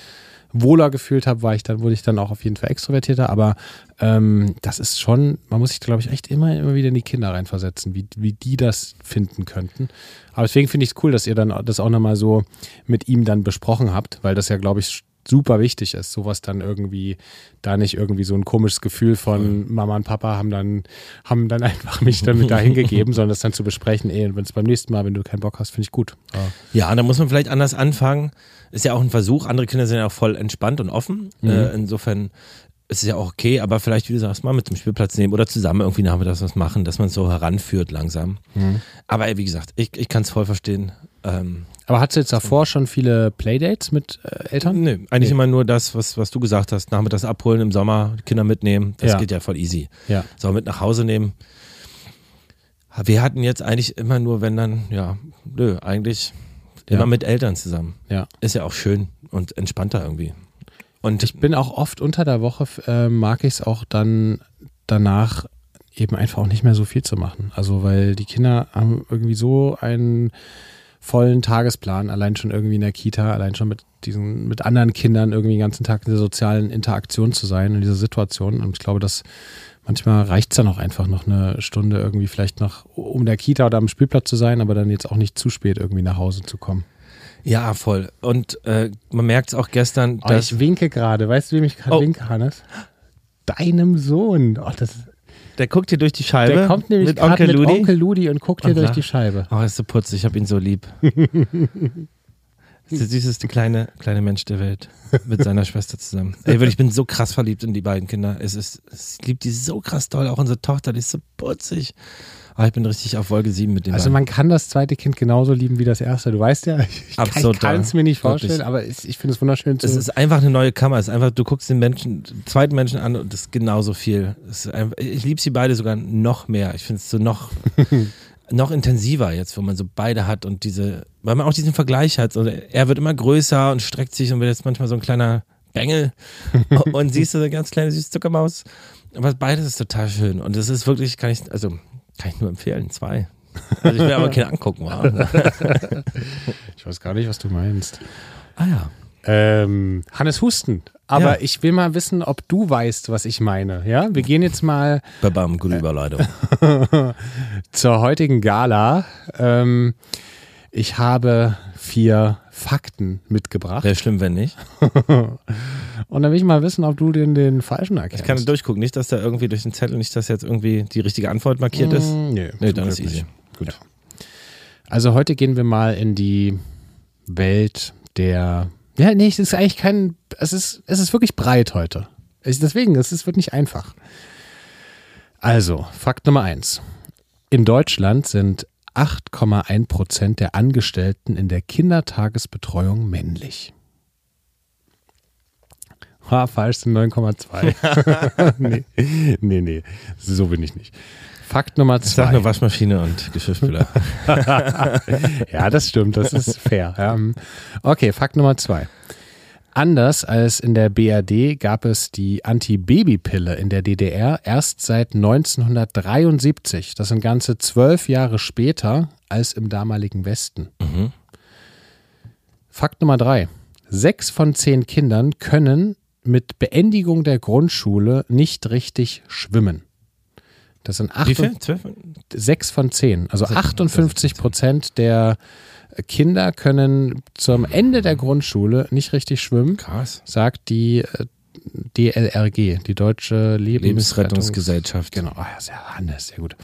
wohler gefühlt habe, war ich dann, wurde ich dann auch auf jeden Fall extrovertierter. Aber ähm, das ist schon, man muss sich, glaube ich, echt immer, immer wieder in die Kinder reinversetzen, wie, wie die das finden könnten. Aber deswegen finde ich es cool, dass ihr dann das auch nochmal so mit ihm dann besprochen habt, weil das ja, glaube ich, super wichtig ist, sowas dann irgendwie, da nicht irgendwie so ein komisches Gefühl von Mama und Papa haben dann, haben dann einfach mich dann mit dahin gegeben, sondern das dann zu besprechen, ey, wenn es beim nächsten Mal, wenn du keinen Bock hast, finde ich gut. Ja. Ja, da muss man vielleicht anders anfangen. Ist ja auch ein Versuch. Andere Kinder sind ja auch voll entspannt und offen. Mhm. Äh, insofern ist es ja auch okay, aber vielleicht, wie du sagst, mal mit zum Spielplatz nehmen oder zusammen irgendwie nachmittags was machen, dass man es so heranführt langsam. Mhm. Aber wie gesagt, ich, ich kann es voll verstehen. Ähm, Aber hattest du jetzt davor schon viele Playdates mit äh, Eltern? nö, eigentlich Nee. immer nur das, was, was du gesagt hast. Nachmittags abholen im Sommer, Kinder mitnehmen. Das Ja. geht ja voll easy. Ja. So, mit nach Hause nehmen. Wir hatten jetzt eigentlich immer nur, wenn dann, ja, nö, eigentlich Ja. immer mit Eltern zusammen. Ja. Ist ja auch schön und entspannter irgendwie. Und Ich bin auch oft unter der Woche, äh, mag ich es auch dann danach eben einfach auch nicht mehr so viel zu machen. Also weil die Kinder haben irgendwie so einen vollen Tagesplan, allein schon irgendwie in der Kita, allein schon mit diesen, mit anderen Kindern irgendwie den ganzen Tag in der sozialen Interaktion zu sein, in dieser Situation. Und ich glaube, dass manchmal reicht es dann auch einfach noch eine Stunde irgendwie vielleicht noch um der Kita oder am Spielplatz zu sein, aber dann jetzt auch nicht zu spät irgendwie nach Hause zu kommen. Ja, voll. Und äh, man merkt es auch gestern, Oh, dass ich winke gerade. Weißt du, wem ich gerade Oh. winke, Hannes? Deinem Sohn. Oh, das, der guckt hier durch die Scheibe. der kommt nämlich mit Onkel mit Ludi. Onkel Ludi und guckt hier Und durch lacht. die Scheibe. Oh, er ist so putzig, ich hab ihn so lieb. Das ist der süßeste kleine, kleine Mensch der Welt. Mit seiner Schwester zusammen. Ey, wirklich, ich bin so krass verliebt in die beiden Kinder. Es ist, es liebt die so krass toll. Auch unsere Tochter, die ist so putzig. Aber ich bin richtig auf Wolke 7 mit den Also man kann das zweite Kind genauso lieben wie das erste. Du weißt ja, ich, Absolut, kann es mir nicht wirklich. vorstellen, aber ich, ich finde es wunderschön Es ist einfach eine neue Kammer. Es ist einfach, du guckst den Menschen, den zweiten Menschen an und das ist genauso viel. Ist einfach, ich liebe sie beide sogar noch mehr. Ich finde es so noch, noch intensiver jetzt, wo man so beide hat und diese, weil man auch diesen Vergleich hat. Also er wird immer größer und streckt sich und wird jetzt manchmal so ein kleiner Bengel und siehst du so eine ganz kleine süße Zuckermaus. Aber beides ist total schön und es ist wirklich, kann ich, also kann ich nur empfehlen, zwei. Also ich will aber keine angucken. Ich weiß gar nicht, was du meinst. Ah ja. Ähm, Hannes Husten. Aber Ja. ich will mal wissen, ob du weißt, was ich meine. Ja, wir gehen jetzt mal Babam, gute Überleitung. zur heutigen Gala. Ähm, ich habe vier Fakten mitgebracht. Wäre schlimm, wenn nicht. Und dann will ich mal wissen, ob du den, den falschen erkennst. Ich kann durchgucken, nicht, dass da irgendwie durch den Zettel, nicht, dass jetzt irgendwie die richtige Antwort markiert ist. Mm, Nee, Nee, dann ist easy. nicht. Gut. Also heute gehen wir mal in die Welt der. Ja, nee, es ist eigentlich kein. Es ist, es ist wirklich breit heute. Es, deswegen, es ist, wird nicht einfach. Also, Fakt Nummer eins. In Deutschland sind 8,1 Prozent der Angestellten in der Kindertagesbetreuung männlich. Ha, falsch sind 9,2. nee, nee, nee, so bin ich nicht. Fakt Nummer Ich sag zwei. nur Waschmaschine und Geschirrspüler. ja, das stimmt, das ist fair. Ja. Okay, Fakt Nummer zwei. Anders als in der BRD gab es die Antibabypille in der DDR erst seit 1973. Das sind ganze zwölf Jahre später als im damaligen Westen. Mhm. Fakt Nummer drei. Sechs von zehn Kindern können mit Beendigung der Grundschule nicht richtig schwimmen. Das sind acht sechs von zehn. Also Sechs- 58 Prozent der Kinder können zum Ende der Grundschule nicht richtig schwimmen, Krass. sagt die äh, DLRG, die Deutsche Lebensrettungs Lebensrettungsgesellschaft. Genau, ah, ja, sehr, Hannes, sehr gut.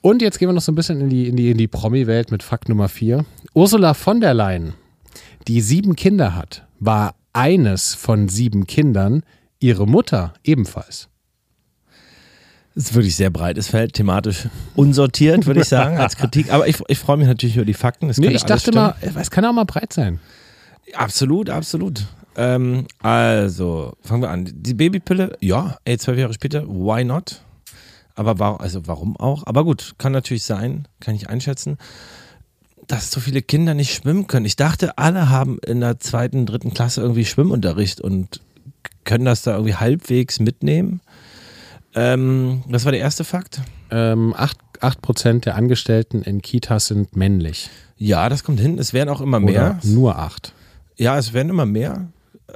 Und jetzt gehen wir noch so ein bisschen in die, in die, in die Promi-Welt mit Fakt Nummer vier. Ursula von der Leyen, die sieben Kinder hat, war eines von sieben Kindern, ihre Mutter ebenfalls. Das ist wirklich sehr breites Feld, thematisch unsortiert, würde ich sagen, als Kritik. Aber ich, ich freue mich natürlich über die Fakten. Nee, ich dachte mal, es kann auch mal breit sein. Absolut, absolut. Ähm, also, fangen wir an. Die Babypille, ja, ey, zwölf Jahre später, why not? Aber warum, also warum auch? Aber gut, kann natürlich sein, kann ich einschätzen, dass so viele Kinder nicht schwimmen können. Ich dachte, alle haben in der zweiten, dritten Klasse irgendwie Schwimmunterricht und können das da irgendwie halbwegs mitnehmen. Ähm, das war der erste Fakt. Ähm, 8, 8% der Angestellten in Kitas sind männlich. Ja, das kommt hin. Es werden auch immer mehr. Oder nur 8. Ja, es werden immer mehr,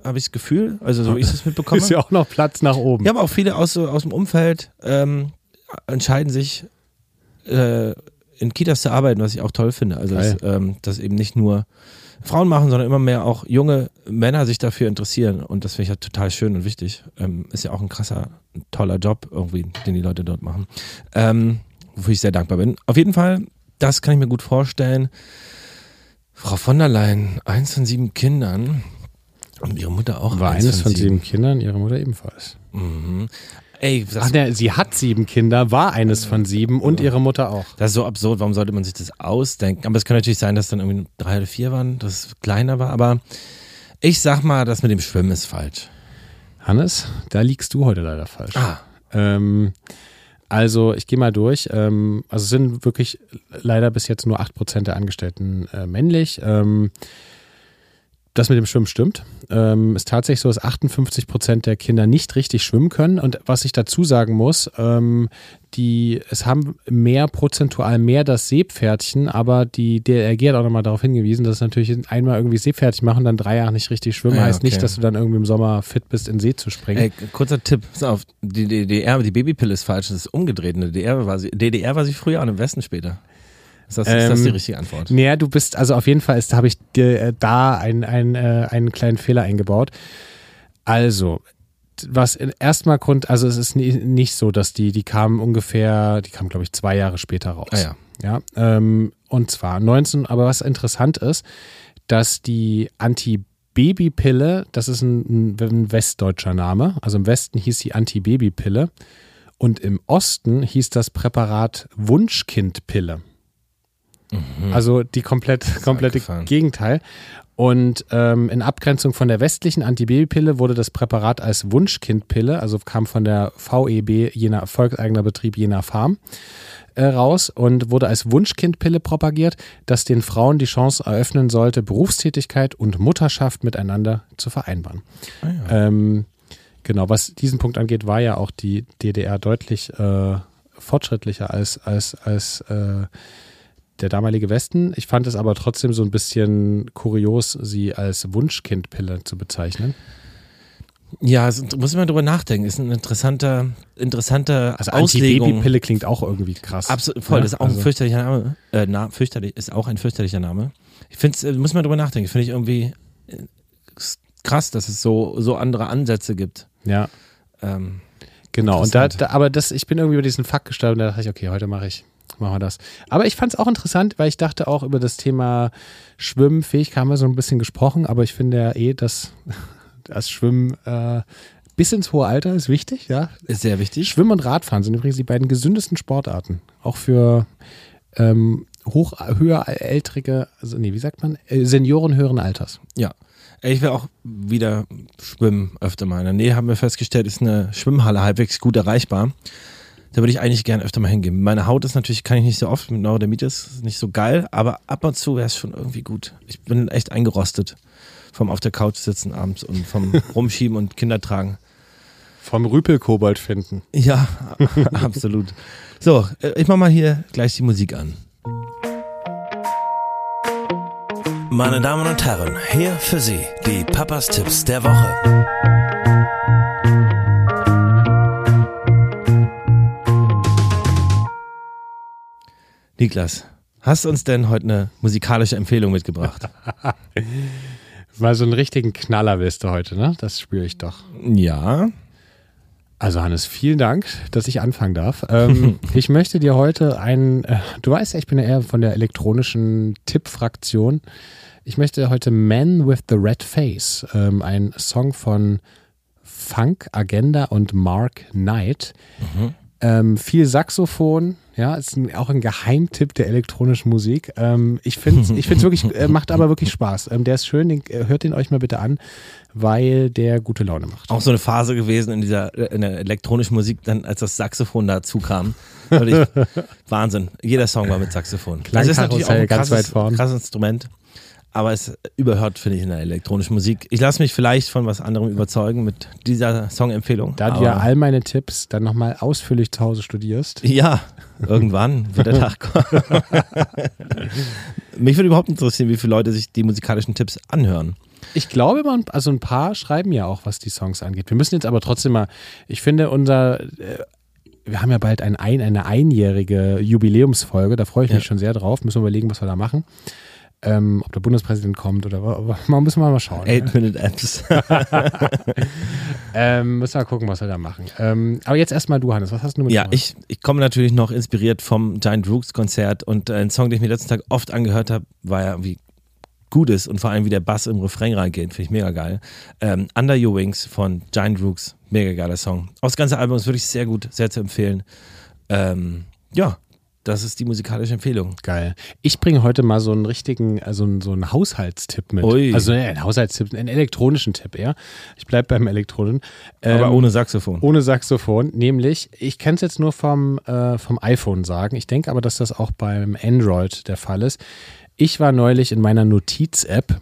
habe ich das Gefühl. Also so wie ich es mitbekomme. Ist ja auch noch Platz nach oben. Ja, aber auch viele aus, aus dem Umfeld ähm, entscheiden sich, äh, in Kitas zu arbeiten, was ich auch toll finde. Also, dass, ähm, dass eben nicht nur Frauen machen, sondern immer mehr auch junge Männer sich dafür interessieren. Und das finde ich ja total schön und wichtig. Ähm, ist ja auch ein krasser, ein toller Job irgendwie, den die Leute dort machen. Ähm, wofür ich sehr dankbar bin. Auf jeden Fall, das kann ich mir gut vorstellen. Frau von der Leyen, eins von sieben Kindern. Und ihre Mutter auch. War eines von sieben Kindern, ihre Mutter ebenfalls. Mhm. Ey, Ach, ne, sie hat sieben Kinder, war eines von sieben und ihre Mutter auch. das ist so absurd. Warum sollte man sich das ausdenken? Aber es kann natürlich sein, dass dann irgendwie drei oder vier waren, dass es kleiner war. Aber ich sag mal, das mit dem Schwimmen ist falsch. Hannes, da liegst du heute leider falsch. Ah, Ähm, also ich gehe mal durch. Ähm, also es sind wirklich leider bis jetzt nur 8% der Angestellten äh, männlich. Ähm, das mit dem Schwimmen stimmt. Ähm, ist tatsächlich so, dass 58 Prozent der Kinder nicht richtig schwimmen können. Und was ich dazu sagen muss, ähm, die, es haben mehr prozentual mehr das Seepferdchen, aber die DLRG hat auch nochmal darauf hingewiesen, dass es natürlich einmal irgendwie Seepferdchen machen, dann drei Jahre nicht richtig schwimmen, Ja, heißt okay. nicht, dass du dann irgendwie im Sommer fit bist, in See zu springen. ey, kurzer Tipp. Pass auf, die DDR, die Babypille ist falsch. Das ist umgedreht. In der DDR war sie, DDR war sie früher und im Westen später. Ist das, ist das die Ähm, richtige Antwort? Naja, du bist, also auf jeden Fall ist, habe ich äh, da ein, ein, äh, einen kleinen Fehler eingebaut. Also, was erstmal Grund, also es ist nie, nicht so, dass die, die kamen ungefähr, die kamen glaube ich zwei Jahre später raus. Ah ja. Ja, ähm, und zwar 19, aber was interessant ist, dass die Antibabypille, das ist ein, ein, ein westdeutscher Name, also im Westen hieß die Antibabypille und im Osten hieß das Präparat Wunschkindpille. Also die komplett, komplette. Gegenteil. Und ähm, in Abgrenzung von der westlichen Antibabypille wurde das Präparat als Wunschkindpille, also kam von der VEB, jener volkseigener Betrieb jener Farm, äh, raus und wurde als Wunschkindpille propagiert, das den Frauen die Chance eröffnen sollte, Berufstätigkeit und Mutterschaft miteinander zu vereinbaren. Ah, ja. Ähm, genau, was diesen Punkt angeht, war ja auch die DDR deutlich äh, fortschrittlicher als, als, als äh, der damalige Westen. Ich fand es aber trotzdem so ein bisschen kurios, sie als Wunschkindpille zu bezeichnen. Ja, muss man drüber nachdenken. Ist ein interessanter, interessanter Also Auslegung. Antibabypille klingt auch irgendwie krass. Absolut, voll, Ja, das ist auch also- ein fürchterlicher Name. Äh, na, fürchterlich, ist auch ein fürchterlicher Name. Ich finde es, äh, muss man drüber nachdenken. Finde ich irgendwie äh, krass, dass es so, so andere Ansätze gibt. Ja, Ähm, genau. Und da, da, aber das, ich bin irgendwie über diesen Fakt gestorben, da dachte ich, okay, heute mache ich, machen wir das. Aber ich fand es auch interessant, weil ich dachte auch über das Thema Schwimmen, Fähigkeit haben wir so ein bisschen gesprochen, aber ich finde ja eh, dass das Schwimmen äh, bis ins hohe Alter ist wichtig, ja. ist sehr wichtig. Schwimmen und Radfahren sind übrigens die beiden gesündesten Sportarten. Auch für ähm, hoch, höher ältere, also nee, wie sagt man? Äh, Senioren höheren Alters. Ja. Ich will auch wieder schwimmen öfter mal. In der Nähe haben wir festgestellt, ist eine Schwimmhalle halbwegs gut erreichbar. Da würde ich eigentlich gerne öfter mal hingehen. Meine Haut ist natürlich, kann ich nicht so oft, mit Neurodermitis ist nicht so geil, aber ab und zu wäre es schon irgendwie gut. Ich bin echt eingerostet vom auf der Couch sitzen abends und vom Rumschieben und Kindertragen. Vom Rüpelkobold finden. Ja, absolut. So, äh, ich mach mal hier gleich die Musik an. Meine Damen und Herren, hier für Sie die Papas Tipps der Woche. Niklas, hast du uns denn heute eine musikalische Empfehlung mitgebracht? Mal so einen richtigen Knaller willst du heute, ne? Das spüre ich doch. Ja. Also Hannes, vielen Dank, dass ich anfangen darf. Ähm, ich möchte dir heute einen, äh, du weißt ja, ich bin ja eher von der elektronischen Tipp-Fraktion. Ich möchte heute Man with the Red Face, ähm, ein Song von Funk, Agenda und Mark Knight. Mhm. Ähm, viel Saxophon, ja, ist ein, auch ein Geheimtipp der elektronischen Musik. Ähm, ich finde es ich find's wirklich, äh, macht aber wirklich Spaß. Ähm, der ist schön, den, äh, hört den euch mal bitte an, weil der gute Laune macht. Auch so eine Phase gewesen in dieser in der elektronischen Musik, dann als das Saxophon dazu kam. Wirklich Wahnsinn. Jeder Song war mit Saxophon. Klangkarussell ist natürlich auch ein ganz krasses, weit vorn. krasses Instrument. Aber es überhört, finde ich, in der elektronischen Musik. Ich lasse mich vielleicht von was anderem überzeugen mit dieser Songempfehlung. Da du ja all meine Tipps dann nochmal ausführlich zu Hause studierst. Ja, irgendwann wird der Tag kommen. Mich würde überhaupt interessieren, wie viele Leute sich die musikalischen Tipps anhören. Ich glaube, man, also ein paar schreiben ja auch, was die Songs angeht. Wir müssen jetzt aber trotzdem mal, ich finde, unser, äh, wir haben ja bald ein, eine einjährige Jubiläumsfolge, da freue ich mich Ja. schon sehr drauf. Müssen wir überlegen, was wir da machen. Ähm, ob der Bundespräsident kommt oder mal müssen wir mal schauen. Eight Minute Apps. Ähm, müssen wir gucken, was wir da machen. Ähm, aber jetzt erstmal du, Hannes, was hast du mit Ja, ich, ich komme natürlich noch inspiriert vom Giant Rooks Konzert und äh, ein Song, den ich mir letzten Tag oft angehört habe, war ja wie gut ist und vor allem wie der Bass im Refrain reingeht, finde ich mega geil. Ähm, Under Your Wings von Giant Rooks, mega geiler Song. Auch das ganze Album ist wirklich sehr gut, sehr zu empfehlen. Ähm, ja, das ist die musikalische Empfehlung. Geil. Ich bringe heute mal so einen richtigen, also einen- so einen Haushaltstipp mit. Ui. Also äh, ein Haushaltstipp, einen elektronischen Tipp eher. Ich bleibe beim elektronischen. Aber Ähm, ohne Saxophon. Ohne Saxophon, nämlich, ich kann es jetzt nur vom, äh, vom iPhone sagen. Ich denke aber, dass das auch beim Android der Fall ist. Ich war neulich in meiner Notiz-App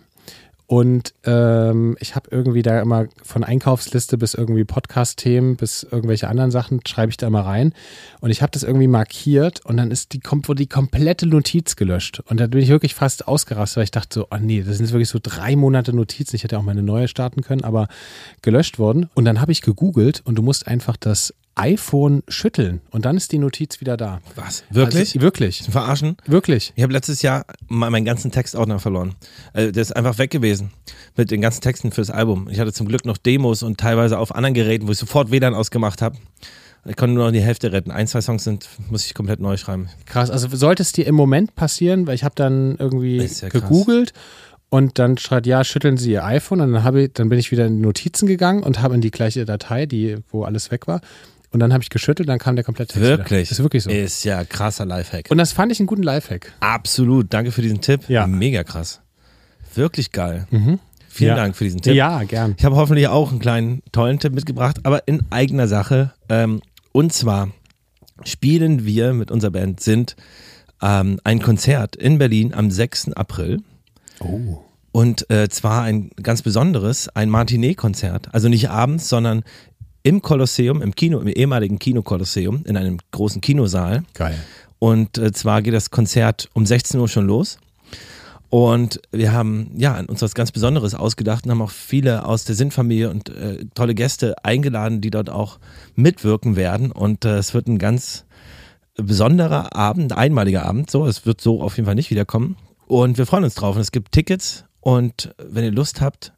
und ähm, ich habe irgendwie da immer von Einkaufsliste bis irgendwie Podcast-Themen bis irgendwelche anderen Sachen schreibe ich da immer rein. Und ich habe das irgendwie markiert und dann ist die, kommt wurde die komplette Notiz gelöscht. Und da bin ich wirklich fast ausgerastet, weil ich dachte so, oh nee, das sind wirklich so drei Monate Notizen. Ich hätte auch meine neue starten können, aber gelöscht worden. Und dann habe ich gegoogelt und du musst einfach das iPhone schütteln und dann ist die Notiz wieder da. Was? Wirklich? Also, wirklich. Verarschen? Wirklich. Ich habe letztes Jahr meinen ganzen Textordner verloren. Äh, Der ist einfach weg gewesen mit den ganzen Texten fürs Album. Ich hatte zum Glück noch Demos und teilweise auf anderen Geräten, wo ich sofort WLAN ausgemacht habe. Ich konnte nur noch die Hälfte retten. Ein, zwei Songs sind, muss ich komplett neu schreiben. Krass. Also sollte es dir im Moment passieren, weil ich habe dann irgendwie ja gegoogelt und dann schreibt, ja, schütteln Sie Ihr iPhone und dann, habe ich, dann bin ich wieder in die Notizen gegangen und habe in die gleiche Datei, die, wo alles weg war. Und dann habe ich geschüttelt, dann kam der komplette Text Wirklich? Wieder. Ist wirklich so. Ist ja krasser Lifehack. Und das fand ich einen guten Lifehack. Absolut. Danke für diesen Tipp. Ja. Mega krass. Wirklich geil. Mhm. Vielen Ja. Dank für diesen Tipp. Ja, gern. Ich habe hoffentlich auch einen kleinen tollen Tipp mitgebracht, aber in eigener Sache. Ähm, und zwar spielen wir mit unserer Band sind ähm, ein Konzert in Berlin am 6. April. Oh. Und äh, zwar ein ganz besonderes, ein Matinee-Konzert. Also nicht abends, sondern im Kolosseum, im Kino, im ehemaligen Kino-Kolosseum, in einem großen Kinosaal. Geil. Und äh, zwar geht das Konzert um 16 Uhr schon los. Und wir haben ja uns was ganz Besonderes ausgedacht und haben auch viele aus der Sinnfamilie und äh, tolle Gäste eingeladen, die dort auch mitwirken werden. Und äh, es wird ein ganz besonderer Abend, einmaliger Abend. So, es wird so auf jeden Fall nicht wiederkommen. Und wir freuen uns drauf. Und es gibt Tickets. Und wenn ihr Lust habt,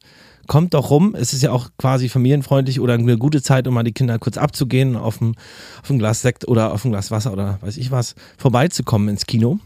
kommt doch rum. Es ist ja auch quasi familienfreundlich oder eine gute Zeit, um mal die Kinder kurz abzugehen, auf ein, auf ein Glas Sekt oder auf ein Glas Wasser oder weiß ich was, vorbeizukommen ins Kino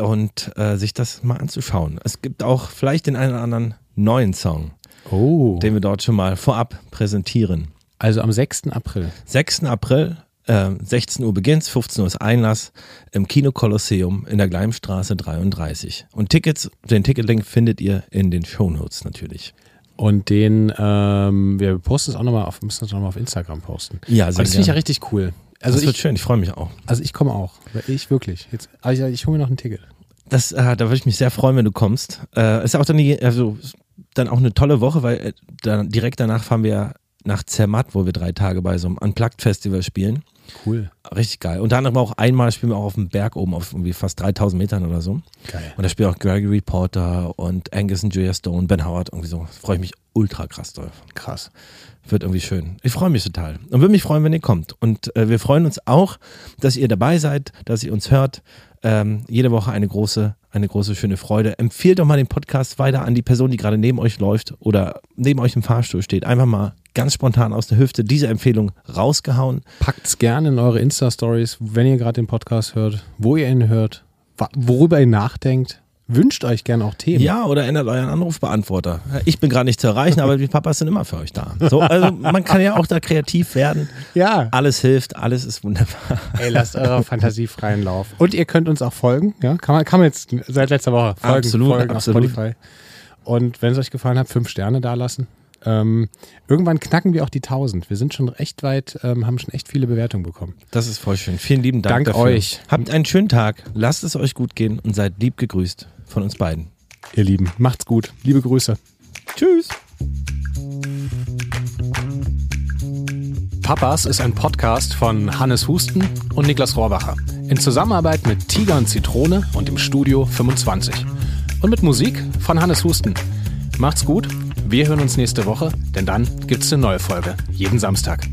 und äh, sich das mal anzuschauen. Es gibt auch vielleicht den einen oder anderen neuen Song, Oh. den wir dort schon mal vorab präsentieren. Also am 6. April. 6. April, äh, 16 Uhr beginnt's, 15 Uhr ist Einlass im Kino Kolosseum in der Gleimstraße 33. Und Tickets, den Ticketlink findet ihr in den Shownotes natürlich. Und den, ähm, wir posten es auch nochmal auf, müssen es nochmal auf Instagram posten. Ja, Aber sehr das finde ich ja richtig cool. Also das wird ich, schön, ich freue mich auch. also ich komme auch. Ich wirklich. Jetzt, ich, ich hole mir noch ein Ticket. Das, äh, da würde ich mich sehr freuen, wenn du kommst. Äh, ist auch dann, die, also, dann auch eine tolle Woche, weil äh, dann direkt danach fahren wir nach Zermatt, wo wir drei Tage bei so einem Unplugged-Festival spielen. Cool. Richtig geil. Unter anderem auch einmal spielen wir auch auf dem Berg oben auf irgendwie fast 3000 Metern oder so. Geil. Und da spielen auch Gregory Porter und Angus und Julia Stone, Ben Howard, irgendwie so. Freue ich mich ultra krass drauf. Krass. Wird irgendwie schön. Ich freue mich total. Und würde mich freuen, wenn ihr kommt. Und äh, wir freuen uns auch, dass ihr dabei seid, dass ihr uns hört. Ähm, jede Woche eine große, eine große, schöne Freude. Empfehlt doch mal den Podcast weiter an die Person, die gerade neben euch läuft oder neben euch im Fahrstuhl steht. Einfach mal ganz spontan aus der Hüfte diese Empfehlung rausgehauen. Packt's gerne in eure Insta-Stories, wenn ihr gerade den Podcast hört, wo ihr ihn hört, worüber ihr nachdenkt. Wünscht euch gerne auch Themen. Ja, oder ändert euren Anrufbeantworter. Ich bin gerade nicht zu erreichen, aber die Papas sind immer für euch da. So, also man kann ja auch da kreativ werden. ja. Alles hilft, alles ist wunderbar. Ey, lasst eurer Fantasie freien Lauf. Und ihr könnt uns auch folgen, ja? Kann man, kann man jetzt seit letzter Woche folgen, Absolut, folgen absolut. auf Spotify. Und wenn es euch gefallen hat, fünf Sterne dalassen. Ähm, irgendwann knacken wir auch die 1000. Wir sind schon echt weit, ähm, haben schon echt viele Bewertungen bekommen. Das ist voll schön. Vielen lieben Dank Dank dafür. euch. Habt einen schönen Tag. Lasst es euch gut gehen und seid lieb gegrüßt von uns beiden. Ihr Lieben, macht's gut. Liebe Grüße. Tschüss. Papas ist ein Podcast von Hannes Husten und Niklas Rohrbacher. In Zusammenarbeit mit Tiger und Zitrone und im Studio 25. Und mit Musik von Hannes Husten. Macht's gut. Wir hören uns nächste Woche, denn dann gibt's eine neue Folge. Jeden Samstag.